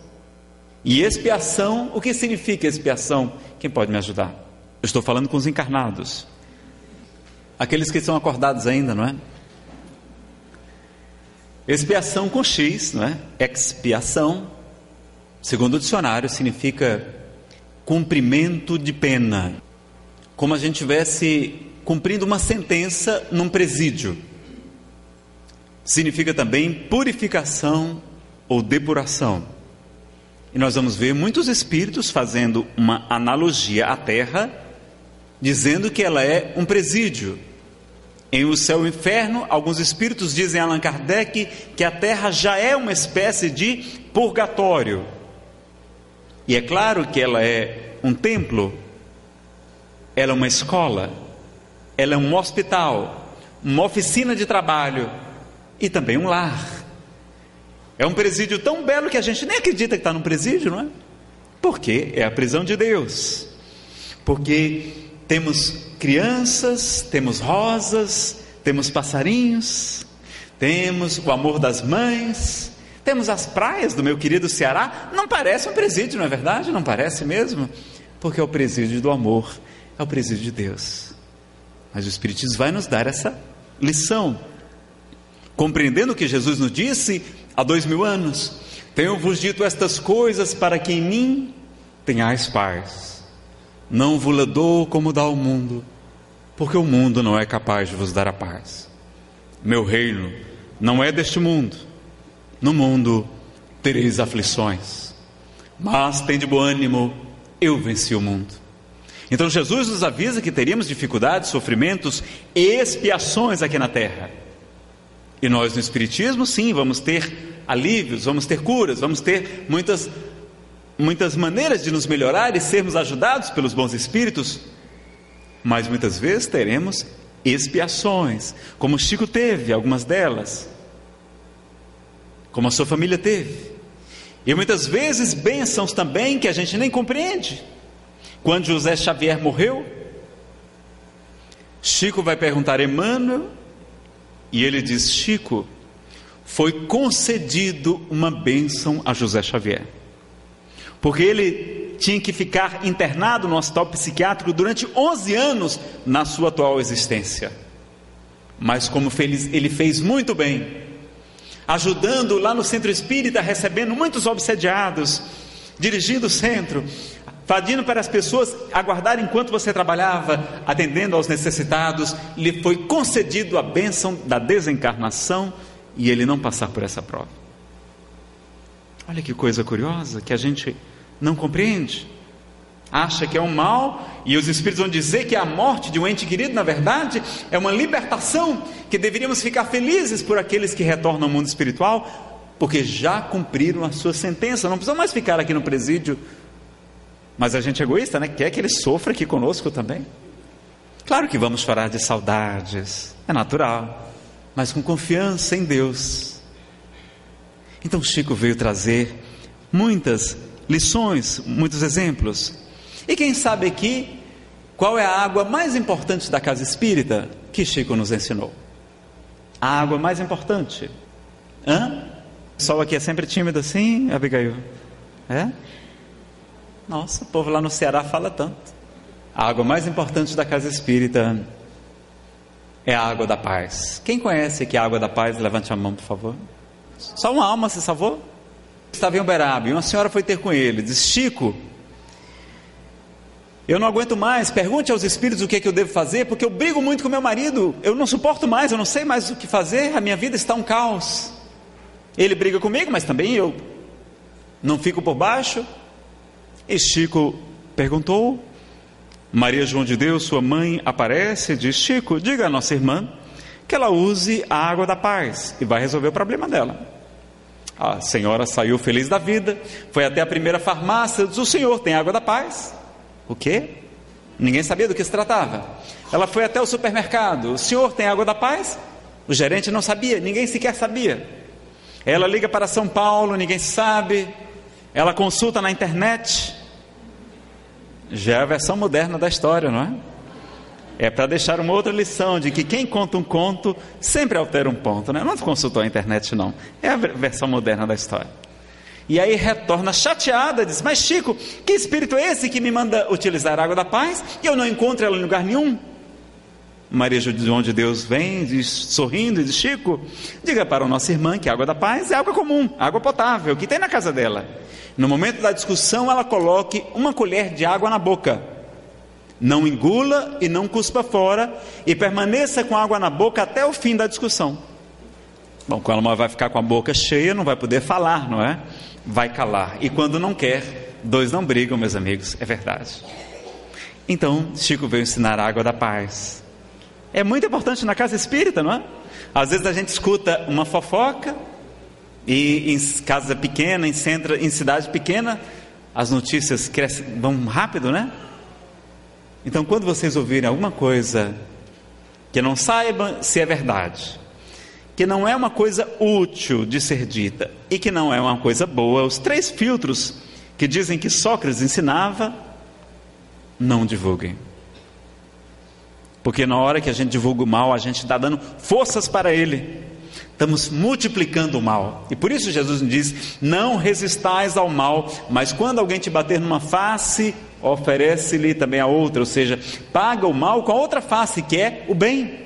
E expiação, o que significa expiação? Quem pode me ajudar? Eu estou falando com os encarnados. Aqueles que são acordados ainda, não é? Expiação com X, não é? Expiação, segundo o dicionário, significa cumprimento de pena como a gente estivesse cumprindo uma sentença num presídio. Significa também purificação ou depuração. E nós vamos ver muitos espíritos fazendo uma analogia à terra, dizendo que ela é um presídio. Em O Céu e o Inferno, alguns espíritos dizem a Allan Kardec que a terra já é uma espécie de purgatório. E é claro que ela é um templo ela é uma escola, ela é um hospital, uma oficina de trabalho e também um lar. É um presídio tão belo que a gente nem acredita que está num presídio, não é? Porque é a prisão de Deus. Porque temos crianças, temos rosas, temos passarinhos, temos o amor das mães, temos as praias do meu querido Ceará. Não parece um presídio, não é verdade? Não parece mesmo? Porque é o presídio do amor é o presídio de Deus. Mas o Espiritismo vai nos dar essa lição, compreendendo o que Jesus nos disse há dois mil anos: Tenho-vos dito estas coisas para que em mim tenhais paz. Não vos dou como dá o mundo, porque o mundo não é capaz de vos dar a paz. Meu reino não é deste mundo. No mundo tereis aflições, mas tem de bom ânimo, eu venci o mundo. Então Jesus nos avisa que teríamos dificuldades, sofrimentos expiações aqui na terra. E nós no Espiritismo, sim, vamos ter alívios, vamos ter curas, vamos ter muitas, muitas maneiras de nos melhorar e sermos ajudados pelos bons espíritos, mas muitas vezes teremos expiações, como Chico teve, algumas delas, como a sua família teve, e muitas vezes bênçãos também que a gente nem compreende. Quando José Xavier morreu, Chico vai perguntar Emmanuel, e ele diz: Chico, foi concedido uma bênção a José Xavier, porque ele tinha que ficar internado no hospital psiquiátrico durante 11 anos na sua atual existência. Mas como feliz, ele fez muito bem, ajudando lá no centro espírita, recebendo muitos obsediados, dirigindo o centro, Fadindo para as pessoas aguardar enquanto você trabalhava, atendendo aos necessitados, lhe foi concedido a bênção da desencarnação e ele não passar por essa prova. Olha que coisa curiosa que a gente não compreende. acha que é um mal, e os Espíritos vão dizer que a morte de um ente querido, na verdade, é uma libertação, que deveríamos ficar felizes por aqueles que retornam ao mundo espiritual, porque já cumpriram a sua sentença, não precisam mais ficar aqui no presídio. Mas a gente é egoísta, né? Quer que ele sofra aqui conosco também. Claro que vamos chorar de saudades, é natural, mas com confiança em Deus. Então Chico veio trazer muitas lições, muitos exemplos. E quem sabe aqui qual é a água mais importante da casa espírita que Chico nos ensinou? A água mais importante. Hã? O sol aqui é sempre tímido assim, Abigail? É? Nossa, o povo lá no Ceará fala tanto. A água mais importante da casa espírita é a água da paz. Quem conhece aqui a água da paz, levante a mão, por favor. Só uma alma se salvou? Estava em Uberaba e uma senhora foi ter com ele. Disse: Chico, eu não aguento mais. Pergunte aos espíritos o que, é que eu devo fazer, porque eu brigo muito com meu marido. Eu não suporto mais, eu não sei mais o que fazer. A minha vida está um caos. Ele briga comigo, mas também eu não fico por baixo. E Chico perguntou. Maria João de Deus, sua mãe, aparece e diz: Chico, diga à nossa irmã que ela use a água da paz e vai resolver o problema dela. A senhora saiu feliz da vida, foi até a primeira farmácia, diz: O senhor tem água da paz? O quê? Ninguém sabia do que se tratava. Ela foi até o supermercado: O senhor tem água da paz? O gerente não sabia, ninguém sequer sabia. Ela liga para São Paulo, ninguém sabe. Ela consulta na internet. Já é a versão moderna da história, não é? É para deixar uma outra lição de que quem conta um conto sempre altera um ponto, né? Não consultou a internet, não. É a versão moderna da história. E aí retorna chateada, diz: Mas Chico, que espírito é esse que me manda utilizar a água da paz e eu não encontro ela em lugar nenhum? Maria João de Deus vem, diz, sorrindo, diz: Chico, diga para a nossa irmã que a água da paz é água comum, água potável, que tem na casa dela. No momento da discussão, ela coloque uma colher de água na boca. Não engula e não cuspa fora, e permaneça com água na boca até o fim da discussão. Bom, quando ela vai ficar com a boca cheia, não vai poder falar, não é? Vai calar. E quando não quer, dois não brigam, meus amigos, é verdade. Então, Chico veio ensinar a água da paz. É muito importante na casa espírita, não é? Às vezes a gente escuta uma fofoca, e em casa pequena, em centro, em cidade pequena, as notícias crescem, vão rápido, né? Então, quando vocês ouvirem alguma coisa que não saibam se é verdade, que não é uma coisa útil de ser dita e que não é uma coisa boa, os três filtros que dizem que Sócrates ensinava, não divulguem. Porque na hora que a gente divulga o mal, a gente está dando forças para ele. Estamos multiplicando o mal. E por isso Jesus diz: Não resistais ao mal, mas quando alguém te bater numa face, oferece-lhe também a outra, ou seja, paga o mal com a outra face, que é o bem.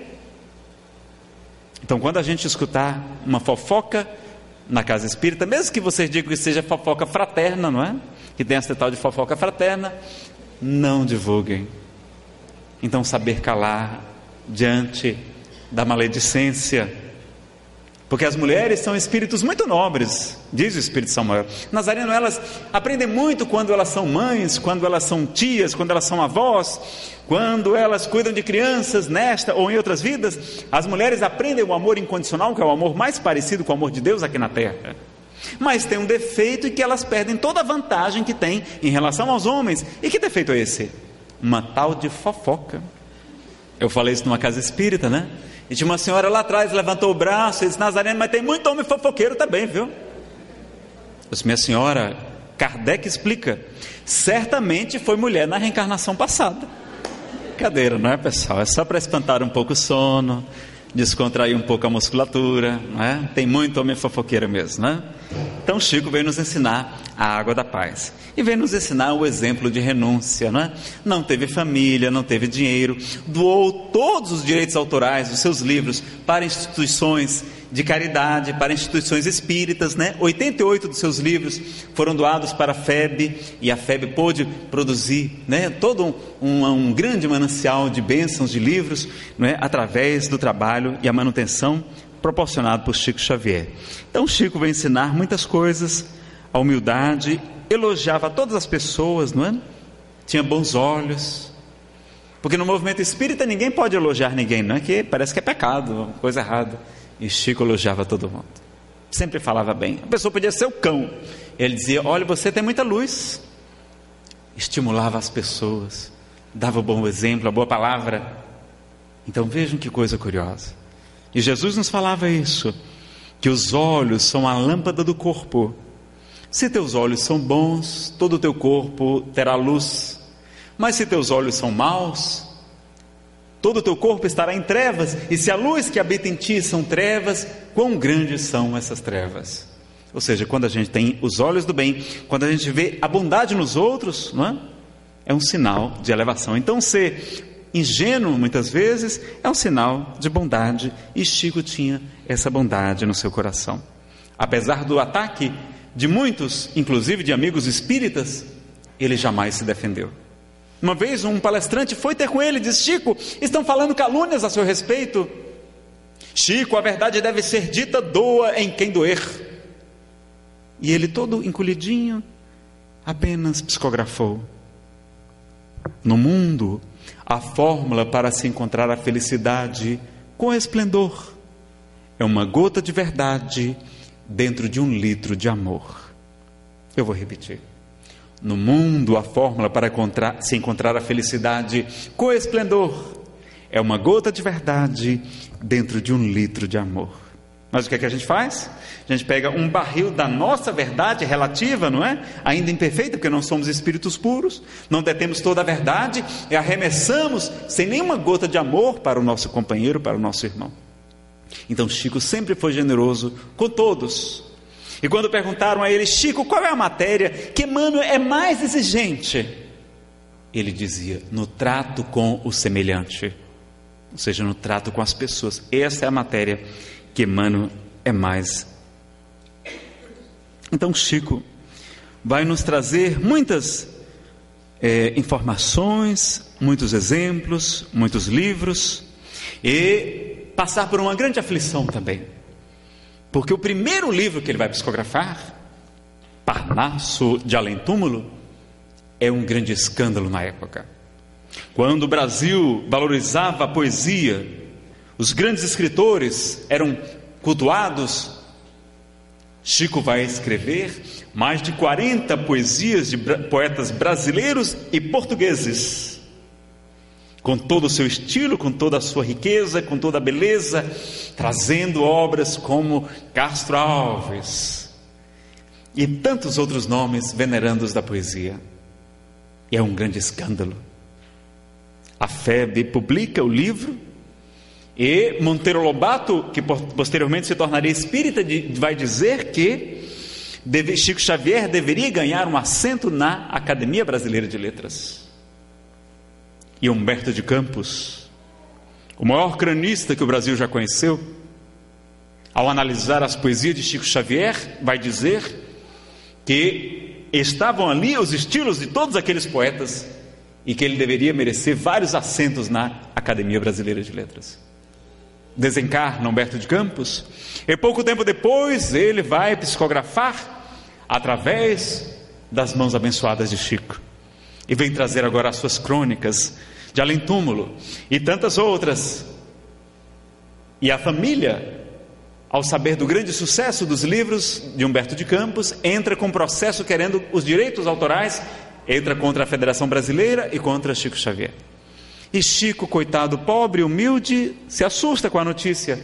Então, quando a gente escutar uma fofoca na casa espírita, mesmo que vocês digam que seja fofoca fraterna, não é? Que tem essa tal de fofoca fraterna, não divulguem. Então, saber calar diante da maledicência porque as mulheres são espíritos muito nobres, diz o Espírito Samuel. Nazareno, elas aprendem muito quando elas são mães, quando elas são tias, quando elas são avós, quando elas cuidam de crianças nesta ou em outras vidas. As mulheres aprendem o amor incondicional, que é o amor mais parecido com o amor de Deus aqui na terra. Mas tem um defeito em que elas perdem toda a vantagem que têm em relação aos homens. E que defeito é esse? Uma tal de fofoca. Eu falei isso numa casa espírita, né? E tinha uma senhora lá atrás, levantou o braço e disse: Nazareno, mas tem muito homem fofoqueiro também, viu? Eu disse: Minha senhora, Kardec explica: certamente foi mulher na reencarnação passada. Cadeira, não é, pessoal? É só para espantar um pouco o sono, descontrair um pouco a musculatura, não é? Tem muito homem fofoqueiro mesmo, né? Então Chico veio nos ensinar a água da paz e veio nos ensinar o exemplo de renúncia, não é? Não teve família, não teve dinheiro, doou todos os direitos autorais dos seus livros para instituições de caridade, para instituições espíritas, né? 88 dos seus livros foram doados para a FEB e a FEB pôde produzir, né? Todo um, um grande manancial de bênçãos de livros, não é? Através do trabalho e a manutenção proporcionado por Chico Xavier. Então Chico vai ensinar muitas coisas, a humildade, elogiava todas as pessoas, não é? tinha bons olhos. Porque no movimento espírita ninguém pode elogiar ninguém, não é que parece que é pecado, coisa errada. E Chico elogiava todo mundo. Sempre falava bem. A pessoa podia ser o cão. Ele dizia: Olha, você tem muita luz. Estimulava as pessoas, dava o bom exemplo, a boa palavra. Então vejam que coisa curiosa. E Jesus nos falava isso: que os olhos são a lâmpada do corpo. Se teus olhos são bons, todo o teu corpo terá luz. Mas se teus olhos são maus, todo o teu corpo estará em trevas. E se a luz que habita em ti são trevas, quão grandes são essas trevas? Ou seja, quando a gente tem os olhos do bem, quando a gente vê a bondade nos outros, não é? É um sinal de elevação. Então, ser ingênuo muitas vezes é um sinal de bondade, e Chico tinha essa bondade no seu coração. Apesar do ataque de muitos, inclusive de amigos espíritas, ele jamais se defendeu. Uma vez um palestrante foi ter com ele e disse: Chico, estão falando calúnias a seu respeito. Chico, a verdade deve ser dita, doa em quem doer. E ele, todo encolhidinho, apenas psicografou. No mundo a fórmula para se encontrar a felicidade com esplendor é uma gota de verdade dentro de um litro de amor. Eu vou repetir. No mundo, a fórmula para encontrar, se encontrar a felicidade com esplendor é uma gota de verdade dentro de um litro de amor. Mas o que é que a gente faz? A gente pega um barril da nossa verdade relativa, não é? Ainda imperfeita, porque não somos espíritos puros, não detemos toda a verdade e arremessamos sem nenhuma gota de amor para o nosso companheiro, para o nosso irmão. Então Chico sempre foi generoso com todos. E quando perguntaram a ele, Chico, qual é a matéria que Emmanuel é mais exigente? Ele dizia, no trato com o semelhante, ou seja, no trato com as pessoas. Essa é a matéria que Emmanuel é mais. Então, Chico vai nos trazer muitas é, informações, muitos exemplos, muitos livros e passar por uma grande aflição também. Porque o primeiro livro que ele vai psicografar, Parnasso de Além Túmulo, é um grande escândalo na época. Quando o Brasil valorizava a poesia, os grandes escritores eram cultuados. Chico vai escrever mais de 40 poesias de poetas brasileiros e portugueses, com todo o seu estilo, com toda a sua riqueza, com toda a beleza, trazendo obras como Castro Alves e tantos outros nomes venerandos da poesia. E é um grande escândalo. A FEB publica o livro e Monteiro Lobato, que posteriormente se tornaria espírita, vai dizer que Chico Xavier deveria ganhar um assento na Academia Brasileira de Letras. E Humberto de Campos, o maior cranista que o Brasil já conheceu, ao analisar as poesias de Chico Xavier, vai dizer que estavam ali os estilos de todos aqueles poetas e que ele deveria merecer vários assentos na Academia Brasileira de Letras desencarna Humberto de Campos, e pouco tempo depois ele vai psicografar através das mãos abençoadas de Chico. E vem trazer agora as suas crônicas de Além Túmulo e tantas outras. E a família, ao saber do grande sucesso dos livros de Humberto de Campos, entra com processo querendo os direitos autorais, entra contra a Federação Brasileira e contra Chico Xavier. E Chico, coitado, pobre, humilde, se assusta com a notícia.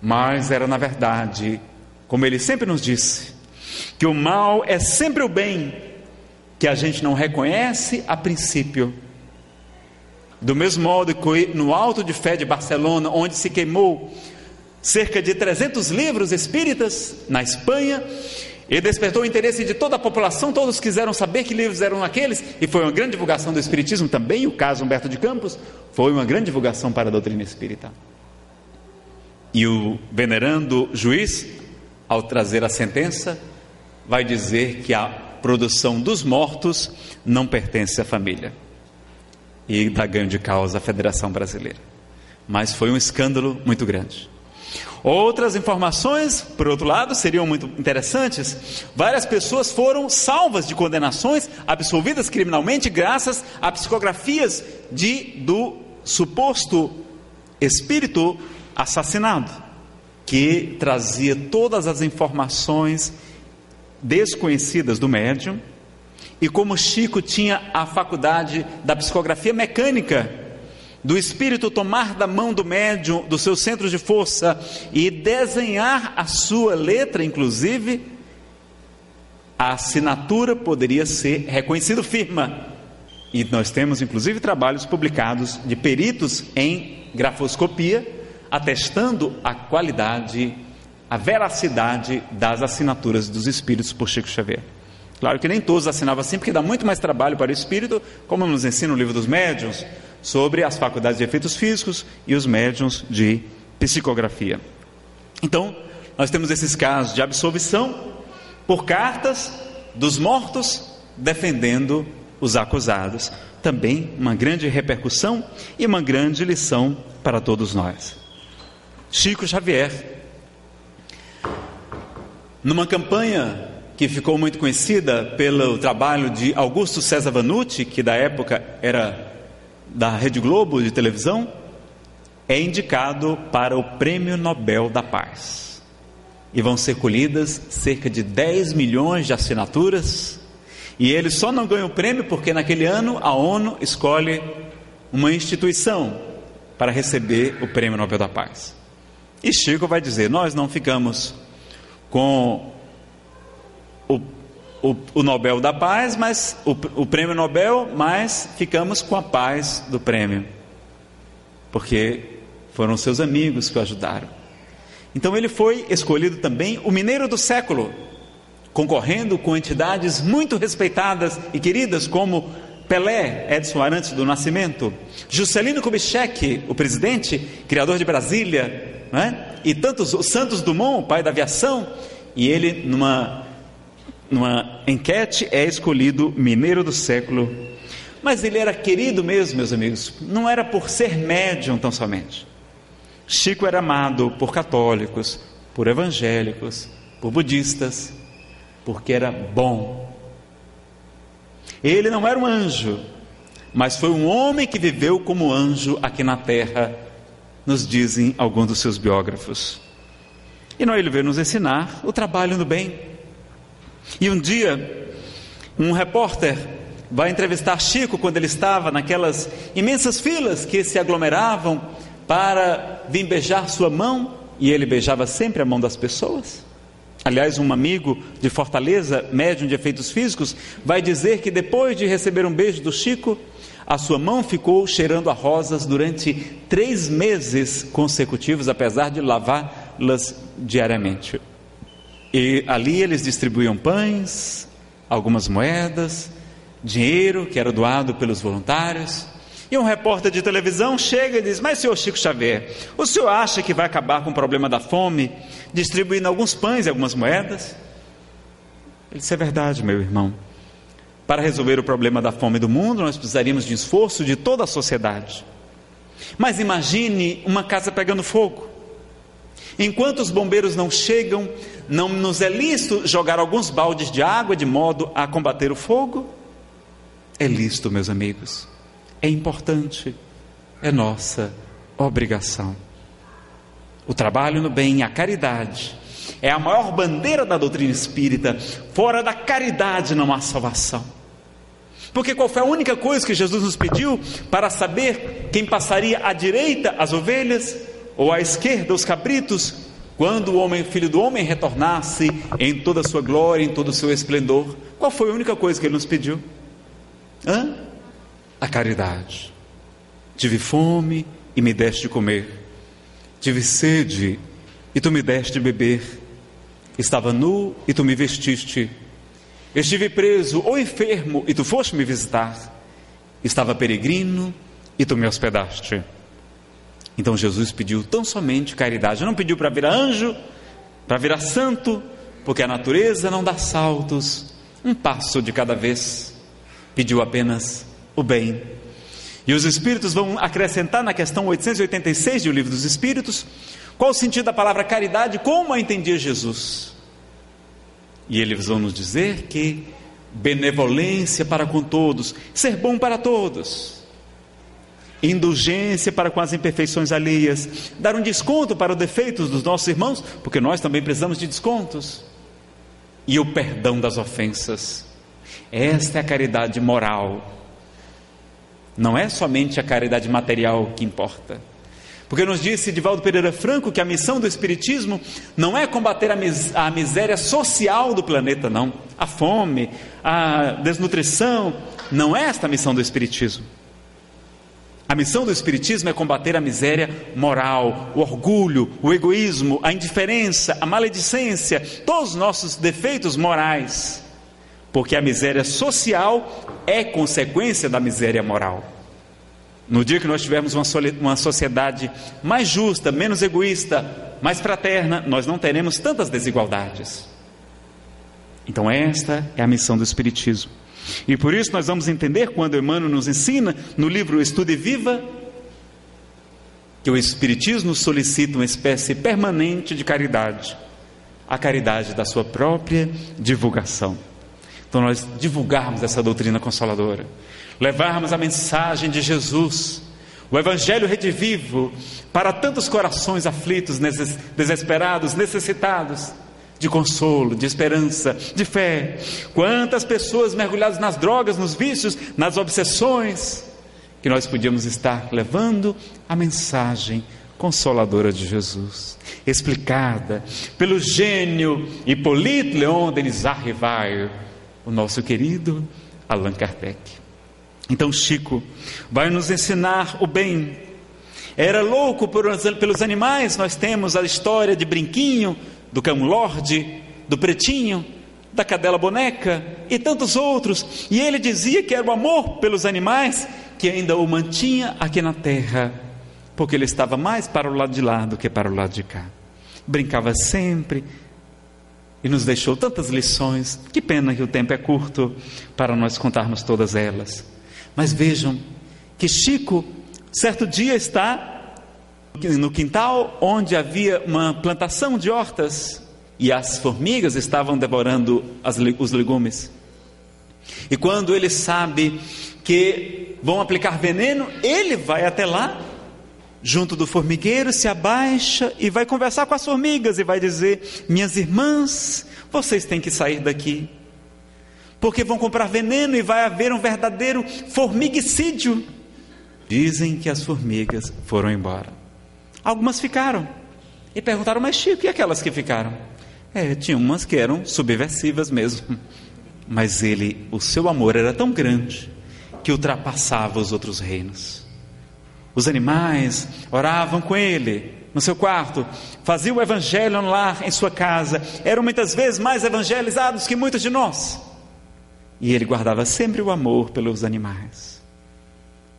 Mas era na verdade, como ele sempre nos disse, que o mal é sempre o bem que a gente não reconhece a princípio. Do mesmo modo que no Alto de Fé de Barcelona, onde se queimou cerca de 300 livros espíritas na Espanha, e despertou o interesse de toda a população, todos quiseram saber que livros eram aqueles, e foi uma grande divulgação do Espiritismo também, o caso Humberto de Campos, foi uma grande divulgação para a doutrina espírita. E o venerando juiz, ao trazer a sentença, vai dizer que a produção dos mortos não pertence à família. E dá ganho de causa à Federação Brasileira. Mas foi um escândalo muito grande. Outras informações, por outro lado, seriam muito interessantes. Várias pessoas foram salvas de condenações, absolvidas criminalmente, graças a psicografias de, do suposto espírito assassinado, que trazia todas as informações desconhecidas do médium. E como Chico tinha a faculdade da psicografia mecânica, do espírito tomar da mão do médium, do seu centro de força e desenhar a sua letra, inclusive, a assinatura poderia ser reconhecida firma. E nós temos, inclusive, trabalhos publicados de peritos em grafoscopia, atestando a qualidade, a veracidade das assinaturas dos espíritos por Chico Xavier. Claro que nem todos assinavam assim, porque dá muito mais trabalho para o espírito, como nos ensina o livro dos médiuns, sobre as faculdades de efeitos físicos e os médiums de psicografia. Então, nós temos esses casos de absolvição por cartas dos mortos defendendo os acusados. Também uma grande repercussão e uma grande lição para todos nós. Chico Xavier, numa campanha que ficou muito conhecida pelo trabalho de Augusto César Vanucci, que da época era da Rede Globo de televisão, é indicado para o Prêmio Nobel da Paz. E vão ser colhidas cerca de 10 milhões de assinaturas. E ele só não ganha o prêmio porque naquele ano a ONU escolhe uma instituição para receber o Prêmio Nobel da Paz. E Chico vai dizer: Nós não ficamos com o, o Nobel da Paz, mas o, o prêmio Nobel, mas ficamos com a paz do prêmio, porque foram seus amigos que o ajudaram. Então ele foi escolhido também o mineiro do século, concorrendo com entidades muito respeitadas e queridas como Pelé, Edson Arantes do Nascimento, Juscelino Kubitschek, o presidente, criador de Brasília, né? e tantos, Santos Dumont, pai da aviação, e ele numa numa enquete, é escolhido mineiro do século. Mas ele era querido mesmo, meus amigos, não era por ser médium tão somente. Chico era amado por católicos, por evangélicos, por budistas, porque era bom. Ele não era um anjo, mas foi um homem que viveu como anjo aqui na terra, nos dizem alguns dos seus biógrafos. E não ele veio nos ensinar o trabalho no bem. E um dia, um repórter vai entrevistar Chico quando ele estava naquelas imensas filas que se aglomeravam para vir beijar sua mão, e ele beijava sempre a mão das pessoas. Aliás, um amigo de Fortaleza, médium de efeitos físicos, vai dizer que depois de receber um beijo do Chico, a sua mão ficou cheirando a rosas durante três meses consecutivos, apesar de lavá-las diariamente. E ali eles distribuíam pães, algumas moedas, dinheiro que era doado pelos voluntários. E um repórter de televisão chega e diz: Mas, senhor Chico Xavier, o senhor acha que vai acabar com o problema da fome distribuindo alguns pães e algumas moedas? Ele disse: É verdade, meu irmão. Para resolver o problema da fome do mundo, nós precisaríamos de esforço de toda a sociedade. Mas imagine uma casa pegando fogo. Enquanto os bombeiros não chegam, não nos é lícito jogar alguns baldes de água de modo a combater o fogo? É lícito, meus amigos. É importante. É nossa obrigação. O trabalho no bem, a caridade, é a maior bandeira da doutrina espírita. Fora da caridade não há salvação. Porque qual foi a única coisa que Jesus nos pediu para saber quem passaria à direita as ovelhas ou à esquerda os cabritos, quando o homem, filho do homem retornasse em toda a sua glória, em todo o seu esplendor, qual foi a única coisa que ele nos pediu? Hã? A caridade. Tive fome e me deste de comer. Tive sede e tu me deste de beber. Estava nu e tu me vestiste. Estive preso ou enfermo e tu foste me visitar. Estava peregrino e tu me hospedaste. Então Jesus pediu tão somente caridade, não pediu para virar anjo, para virar santo, porque a natureza não dá saltos, um passo de cada vez. Pediu apenas o bem. E os Espíritos vão acrescentar na questão 886 do Livro dos Espíritos, Qual o sentido da palavra caridade? Como a entendia Jesus? E eles vão nos dizer que benevolência para com todos, ser bom para todos, indulgência para com as imperfeições alheias, dar um desconto para os defeitos dos nossos irmãos, porque nós também precisamos de descontos, e o perdão das ofensas. Esta é a caridade moral. Não é somente a caridade material que importa. Porque nos disse Divaldo Pereira Franco que a missão do Espiritismo não é combater a, mis a miséria social do planeta, não. A fome, a desnutrição, não é esta a missão do Espiritismo. A missão do Espiritismo é combater a miséria moral, o orgulho, o egoísmo, a indiferença, a maledicência, todos os nossos defeitos morais. Porque a miséria social é consequência da miséria moral. No dia que nós tivermos uma, uma sociedade mais justa, menos egoísta, mais fraterna, nós não teremos tantas desigualdades. Então, esta é a missão do Espiritismo. E por isso nós vamos entender quando Emmanuel nos ensina no livro Estude Viva que o Espiritismo solicita uma espécie permanente de caridade, a caridade da sua própria divulgação. Então, nós divulgarmos essa doutrina consoladora levarmos a mensagem de Jesus, o Evangelho redivivo, para tantos corações aflitos, desesperados, necessitados de consolo, de esperança, de fé. Quantas pessoas mergulhadas nas drogas, nos vícios, nas obsessões, que nós podíamos estar levando a mensagem consoladora de Jesus, explicada pelo gênio Hippolyte Leon Denis Rivaio, o nosso querido Allan Kardec. Então, Chico vai nos ensinar o bem. Era louco pelos animais, nós temos a história de Brinquinho, do Cão Lorde, do Pretinho, da Cadela Boneca e tantos outros. E ele dizia que era o amor pelos animais que ainda o mantinha aqui na terra, porque ele estava mais para o lado de lá do que para o lado de cá. Brincava sempre e nos deixou tantas lições. Que pena que o tempo é curto para nós contarmos todas elas. Mas vejam que Chico, certo dia, está no quintal onde havia uma plantação de hortas e as formigas estavam devorando as, os legumes. E quando ele sabe que vão aplicar veneno, ele vai até lá, junto do formigueiro, se abaixa e vai conversar com as formigas e vai dizer: Minhas irmãs, vocês têm que sair daqui porque vão comprar veneno e vai haver um verdadeiro formigicídio. Dizem que as formigas foram embora. Algumas ficaram. E perguntaram, mas Chico, e aquelas que ficaram? É, tinha umas que eram subversivas mesmo. *laughs* Mas ele, o seu amor era tão grande que ultrapassava os outros reinos. Os animais oravam com ele no seu quarto, faziam o evangelho no lar, em sua casa, eram muitas vezes mais evangelizados que muitos de nós. E ele guardava sempre o amor pelos animais.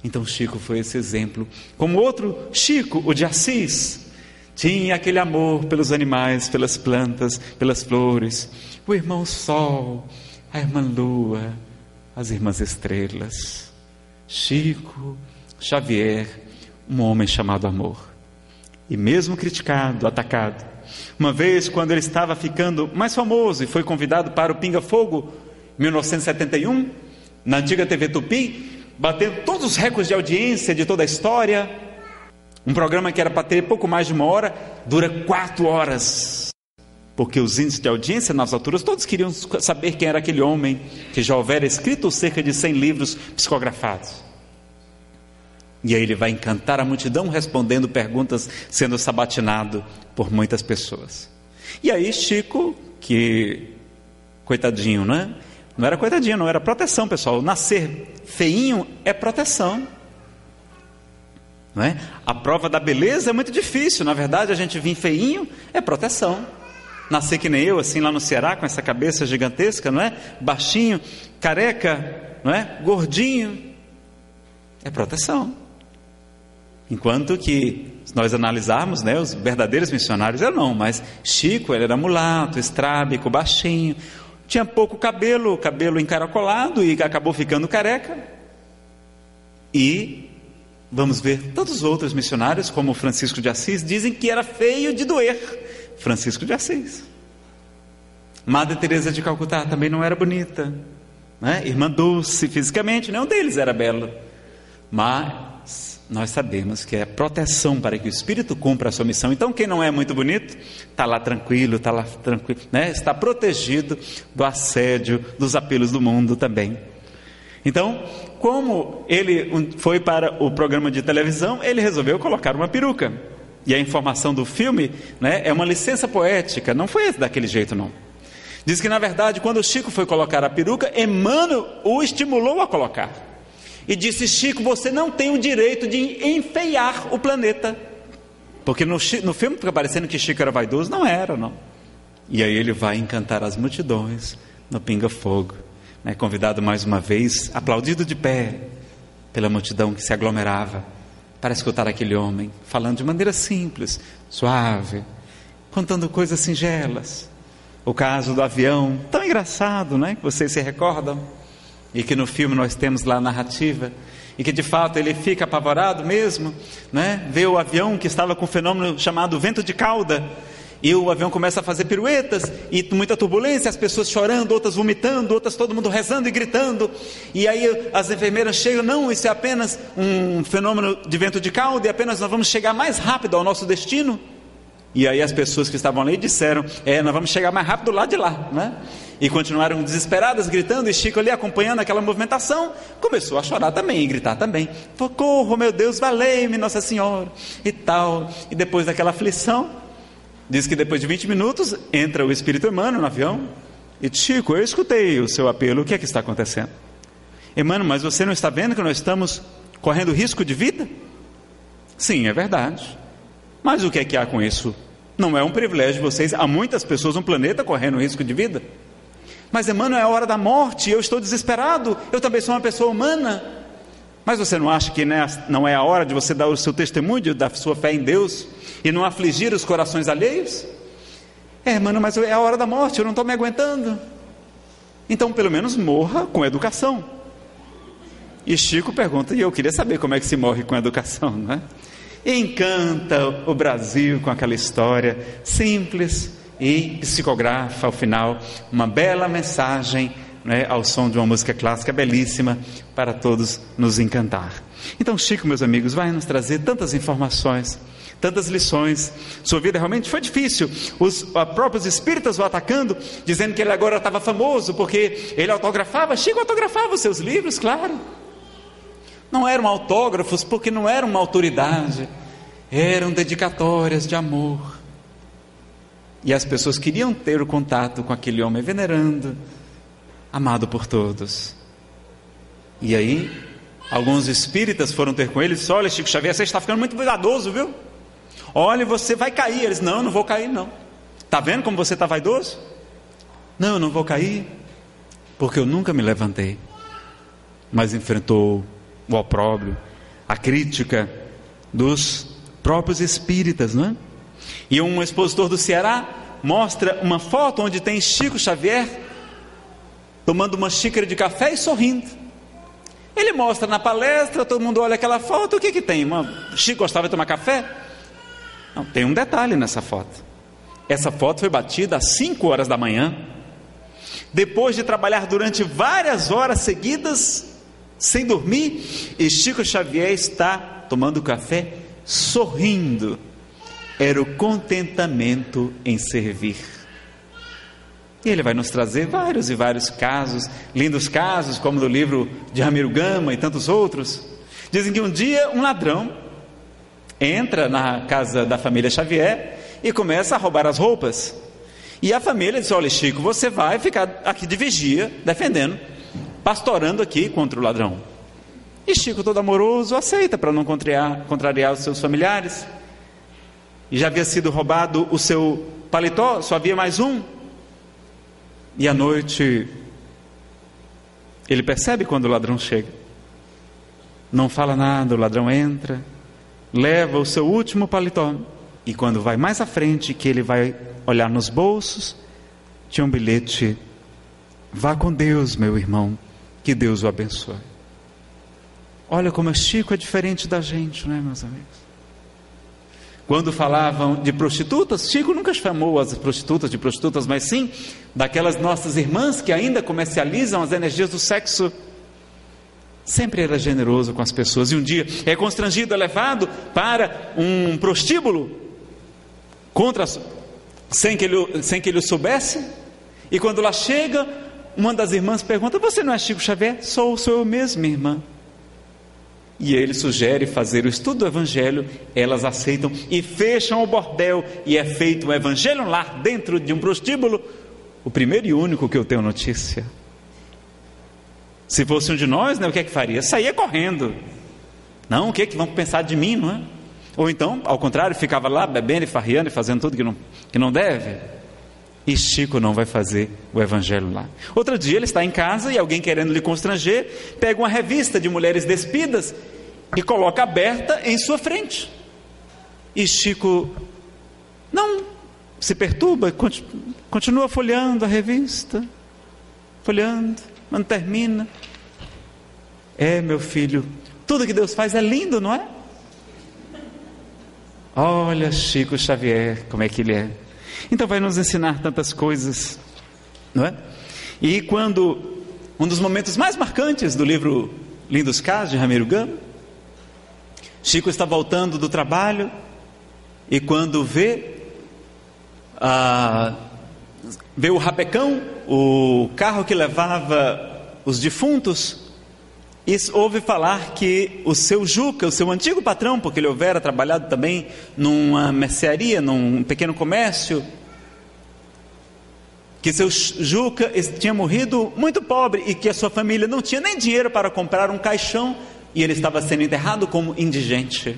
Então Chico foi esse exemplo. Como outro Chico, o de Assis, tinha aquele amor pelos animais, pelas plantas, pelas flores. O irmão Sol, a irmã Lua, as irmãs estrelas. Chico Xavier, um homem chamado amor. E mesmo criticado, atacado, uma vez quando ele estava ficando mais famoso e foi convidado para o Pinga Fogo, 1971, na antiga TV Tupi, batendo todos os recordes de audiência de toda a história. Um programa que era para ter pouco mais de uma hora, dura quatro horas. Porque os índices de audiência nas alturas, todos queriam saber quem era aquele homem que já houvera escrito cerca de 100 livros psicografados. E aí ele vai encantar a multidão respondendo perguntas, sendo sabatinado por muitas pessoas. E aí Chico, que coitadinho, não é? Não era coitadinha, não, era proteção, pessoal. Nascer feinho é proteção. Não é? A prova da beleza é muito difícil. Na verdade, a gente vir feinho é proteção. Nascer que nem eu, assim lá no Ceará, com essa cabeça gigantesca, não é? Baixinho, careca, não é? Gordinho, é proteção. Enquanto que, se nós analisarmos, né, os verdadeiros missionários, eu não, mas Chico, ele era mulato, estrábico, baixinho, tinha pouco cabelo, cabelo encaracolado e acabou ficando careca. E Vamos ver tantos outros missionários, como Francisco de Assis, dizem que era feio de doer. Francisco de Assis. Madre Teresa de Calcutá também não era bonita, né? Irmã Dulce fisicamente, nenhum deles era belo. Mas nós sabemos que é proteção para que o Espírito cumpra a sua missão. Então, quem não é muito bonito, está lá tranquilo, está lá tranquilo, né? está protegido do assédio, dos apelos do mundo também. Então, como ele foi para o programa de televisão, ele resolveu colocar uma peruca. E a informação do filme né, é uma licença poética, não foi daquele jeito, não. Diz que, na verdade, quando o Chico foi colocar a peruca, Emmanuel o estimulou a colocar. E disse: Chico, você não tem o direito de enfeiar o planeta. Porque no, no filme fica parecendo que Chico era vaidoso. Não era, não. E aí ele vai encantar as multidões no Pinga Fogo né, convidado mais uma vez, aplaudido de pé pela multidão que se aglomerava para escutar aquele homem falando de maneira simples, suave, contando coisas singelas. O caso do avião, tão engraçado, né? Que vocês se recordam e que no filme nós temos lá a narrativa e que de fato ele fica apavorado mesmo, né? Vê o avião que estava com um fenômeno chamado vento de cauda e o avião começa a fazer piruetas, e muita turbulência, as pessoas chorando, outras vomitando, outras todo mundo rezando e gritando. E aí as enfermeiras chegam, não, isso é apenas um fenômeno de vento de caldo, e apenas nós vamos chegar mais rápido ao nosso destino. E aí as pessoas que estavam ali disseram, é, nós vamos chegar mais rápido lá de lá, né? E continuaram desesperadas, gritando, e Chico ali acompanhando aquela movimentação, começou a chorar também, e gritar também, socorro, meu Deus, valei-me, Nossa Senhora, e tal. E depois daquela aflição, Diz que depois de 20 minutos entra o Espírito Emmanuel no avião e Chico, eu escutei o seu apelo, o que é que está acontecendo? Emmanuel, mas você não está vendo que nós estamos correndo risco de vida? Sim, é verdade. Mas o que é que há com isso? Não é um privilégio de vocês. Há muitas pessoas no planeta correndo risco de vida. Mas Emmanuel, é a hora da morte, eu estou desesperado, eu também sou uma pessoa humana. Mas você não acha que não é a hora de você dar o seu testemunho da sua fé em Deus? e não afligir os corações alheios? É, mano, mas é a hora da morte, eu não estou me aguentando. Então, pelo menos morra com educação. E Chico pergunta, e eu queria saber como é que se morre com educação, não é? Encanta o Brasil com aquela história simples e psicografa ao final uma bela mensagem né, ao som de uma música clássica belíssima para todos nos encantar. Então, Chico, meus amigos, vai nos trazer tantas informações tantas lições. Sua vida realmente foi difícil. Os próprios espíritas o atacando, dizendo que ele agora estava famoso porque ele autografava. Chico autografava os seus livros, claro. Não eram autógrafos porque não eram uma autoridade, eram dedicatórias de amor. E as pessoas queriam ter o contato com aquele homem venerando, amado por todos. E aí, alguns espíritas foram ter com ele e Olha, Chico Xavier, você está ficando muito cuidadoso, viu? Olha, você vai cair. Eles, não, não vou cair, não. Está vendo como você está vaidoso? Não, eu não vou cair, porque eu nunca me levantei. Mas enfrentou o opróbrio, a crítica dos próprios espíritas, não é? E um expositor do Ceará mostra uma foto onde tem Chico Xavier tomando uma xícara de café e sorrindo. Ele mostra na palestra, todo mundo olha aquela foto, o que que tem? Chico gostava de tomar café? Não, tem um detalhe nessa foto. Essa foto foi batida às 5 horas da manhã, depois de trabalhar durante várias horas seguidas, sem dormir, e Chico Xavier está tomando café, sorrindo. Era o contentamento em servir. E ele vai nos trazer vários e vários casos, lindos casos, como no livro de Ramiro Gama e tantos outros. Dizem que um dia um ladrão entra na casa da família Xavier e começa a roubar as roupas. E a família diz: Olha, Chico, você vai ficar aqui de vigia, defendendo, pastorando aqui contra o ladrão. E Chico, todo amoroso, aceita para não contrariar, contrariar os seus familiares. E já havia sido roubado o seu paletó, só havia mais um. E à noite, ele percebe quando o ladrão chega. Não fala nada, o ladrão entra leva o seu último paletó. E quando vai mais à frente, que ele vai olhar nos bolsos, tinha um bilhete: Vá com Deus, meu irmão, que Deus o abençoe. Olha como Chico é diferente da gente, não é, meus amigos? Quando falavam de prostitutas, Chico nunca chamou as prostitutas de prostitutas, mas sim daquelas nossas irmãs que ainda comercializam as energias do sexo. Sempre era generoso com as pessoas. E um dia é constrangido, é levado para um prostíbulo contra, sem, que ele, sem que ele o soubesse. E quando lá chega, uma das irmãs pergunta: Você não é Chico Xavier? Sou, sou eu mesmo, irmã. E ele sugere fazer o estudo do Evangelho, elas aceitam e fecham o bordel, e é feito um Evangelho lá dentro de um prostíbulo, o primeiro e único que eu tenho notícia. Se fosse um de nós, né, o que é que faria? Saía correndo. Não, o que é que vão pensar de mim, não é? Ou então, ao contrário, ficava lá bebendo e farriando e fazendo tudo que não, que não deve. E Chico não vai fazer o evangelho lá. Outro dia ele está em casa e alguém querendo lhe constranger, pega uma revista de mulheres despidas e coloca aberta em sua frente. E Chico não se perturba, continua folheando a revista, folheando, não termina. É, meu filho, tudo que Deus faz é lindo, não é? Olha Chico Xavier, como é que ele é. Então vai nos ensinar tantas coisas, não é? E quando um dos momentos mais marcantes do livro Lindos Casos de Ramiro Gama, Chico está voltando do trabalho e quando vê ah, vê o rapecão, o carro que levava os defuntos, e ouve falar que o seu Juca, o seu antigo patrão, porque ele houvera trabalhado também numa mercearia, num pequeno comércio, que seu Juca tinha morrido muito pobre e que a sua família não tinha nem dinheiro para comprar um caixão e ele estava sendo enterrado como indigente.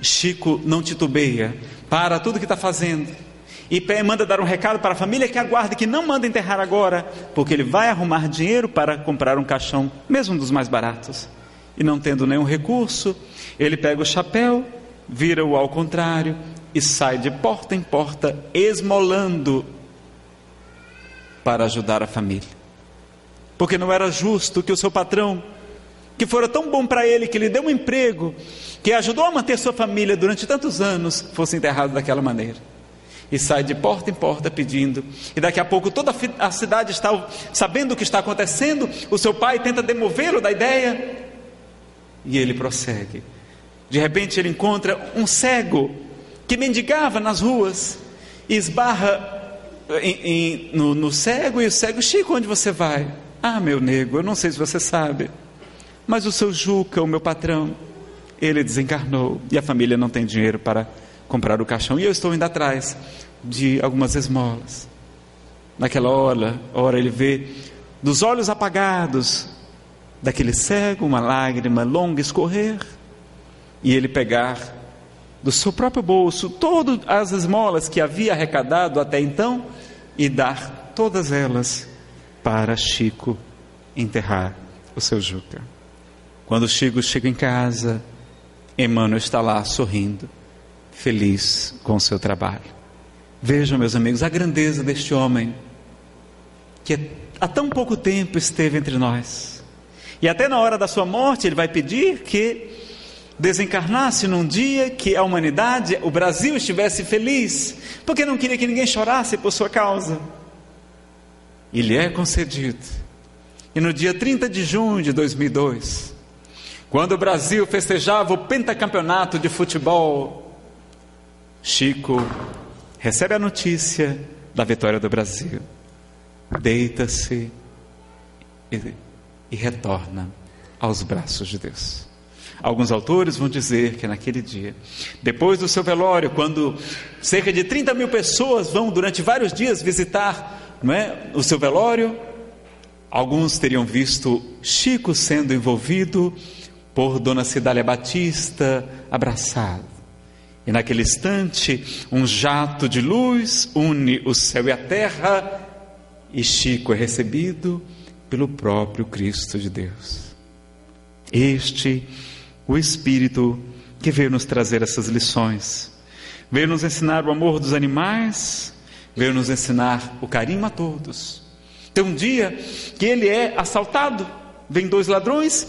Chico não titubeia, para tudo que está fazendo e manda dar um recado para a família que aguarde que não manda enterrar agora, porque ele vai arrumar dinheiro para comprar um caixão, mesmo dos mais baratos. E não tendo nenhum recurso, ele pega o chapéu, vira-o ao contrário e sai de porta em porta, esmolando para ajudar a família. Porque não era justo que o seu patrão, que fora tão bom para ele, que lhe deu um emprego, que ajudou a manter sua família durante tantos anos, fosse enterrado daquela maneira. E sai de porta em porta pedindo. E daqui a pouco toda a cidade está sabendo o que está acontecendo. O seu pai tenta demovê-lo da ideia. E ele prossegue. De repente ele encontra um cego que mendigava nas ruas e esbarra em, em, no, no cego e o cego, Chico, onde você vai? Ah, meu nego, eu não sei se você sabe, mas o seu Juca, o meu patrão, ele desencarnou e a família não tem dinheiro para comprar o caixão e eu estou indo atrás de algumas esmolas. Naquela hora, hora ele vê dos olhos apagados daquele cego uma lágrima longa escorrer e ele pegar do seu próprio bolso todas as esmolas que havia arrecadado até então e dar todas elas para Chico enterrar o seu Juca. Quando Chico chega em casa, Emmanuel está lá sorrindo, feliz com o seu trabalho. Vejam, meus amigos, a grandeza deste homem que há tão pouco tempo esteve entre nós. E até na hora da sua morte, ele vai pedir que desencarnasse num dia que a humanidade, o Brasil estivesse feliz, porque não queria que ninguém chorasse por sua causa. E lhe é concedido. E no dia 30 de junho de 2002, quando o Brasil festejava o pentacampeonato de futebol, Chico recebe a notícia da vitória do Brasil, deita-se e, e retorna aos braços de Deus. Alguns autores vão dizer que naquele dia, depois do seu velório, quando cerca de 30 mil pessoas vão durante vários dias visitar não é, o seu velório, alguns teriam visto Chico sendo envolvido por Dona Cidália Batista abraçado. E naquele instante, um jato de luz une o céu e a terra, e Chico é recebido pelo próprio Cristo de Deus. Este o Espírito que veio nos trazer essas lições. Veio nos ensinar o amor dos animais, veio nos ensinar o carinho a todos. Tem um dia que ele é assaltado, vem dois ladrões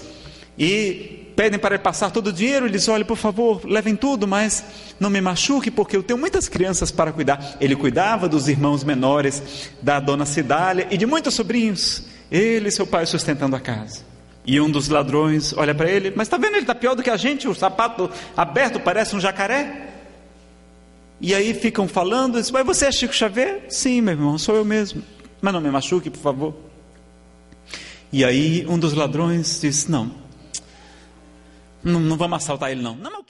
e pedem para ele passar todo o dinheiro. Ele diz: Olha, por favor, levem tudo, mas não me machuque, porque eu tenho muitas crianças para cuidar. Ele cuidava dos irmãos menores da dona Cidália e de muitos sobrinhos. Ele e seu pai sustentando a casa. E um dos ladrões olha para ele: Mas está vendo, ele está pior do que a gente, o sapato aberto parece um jacaré. E aí ficam falando: Mas você é Chico Xavier? Sim, meu irmão, sou eu mesmo. Mas não me machuque, por favor. E aí um dos ladrões diz: Não, não, não vamos assaltar ele, não. Não, mas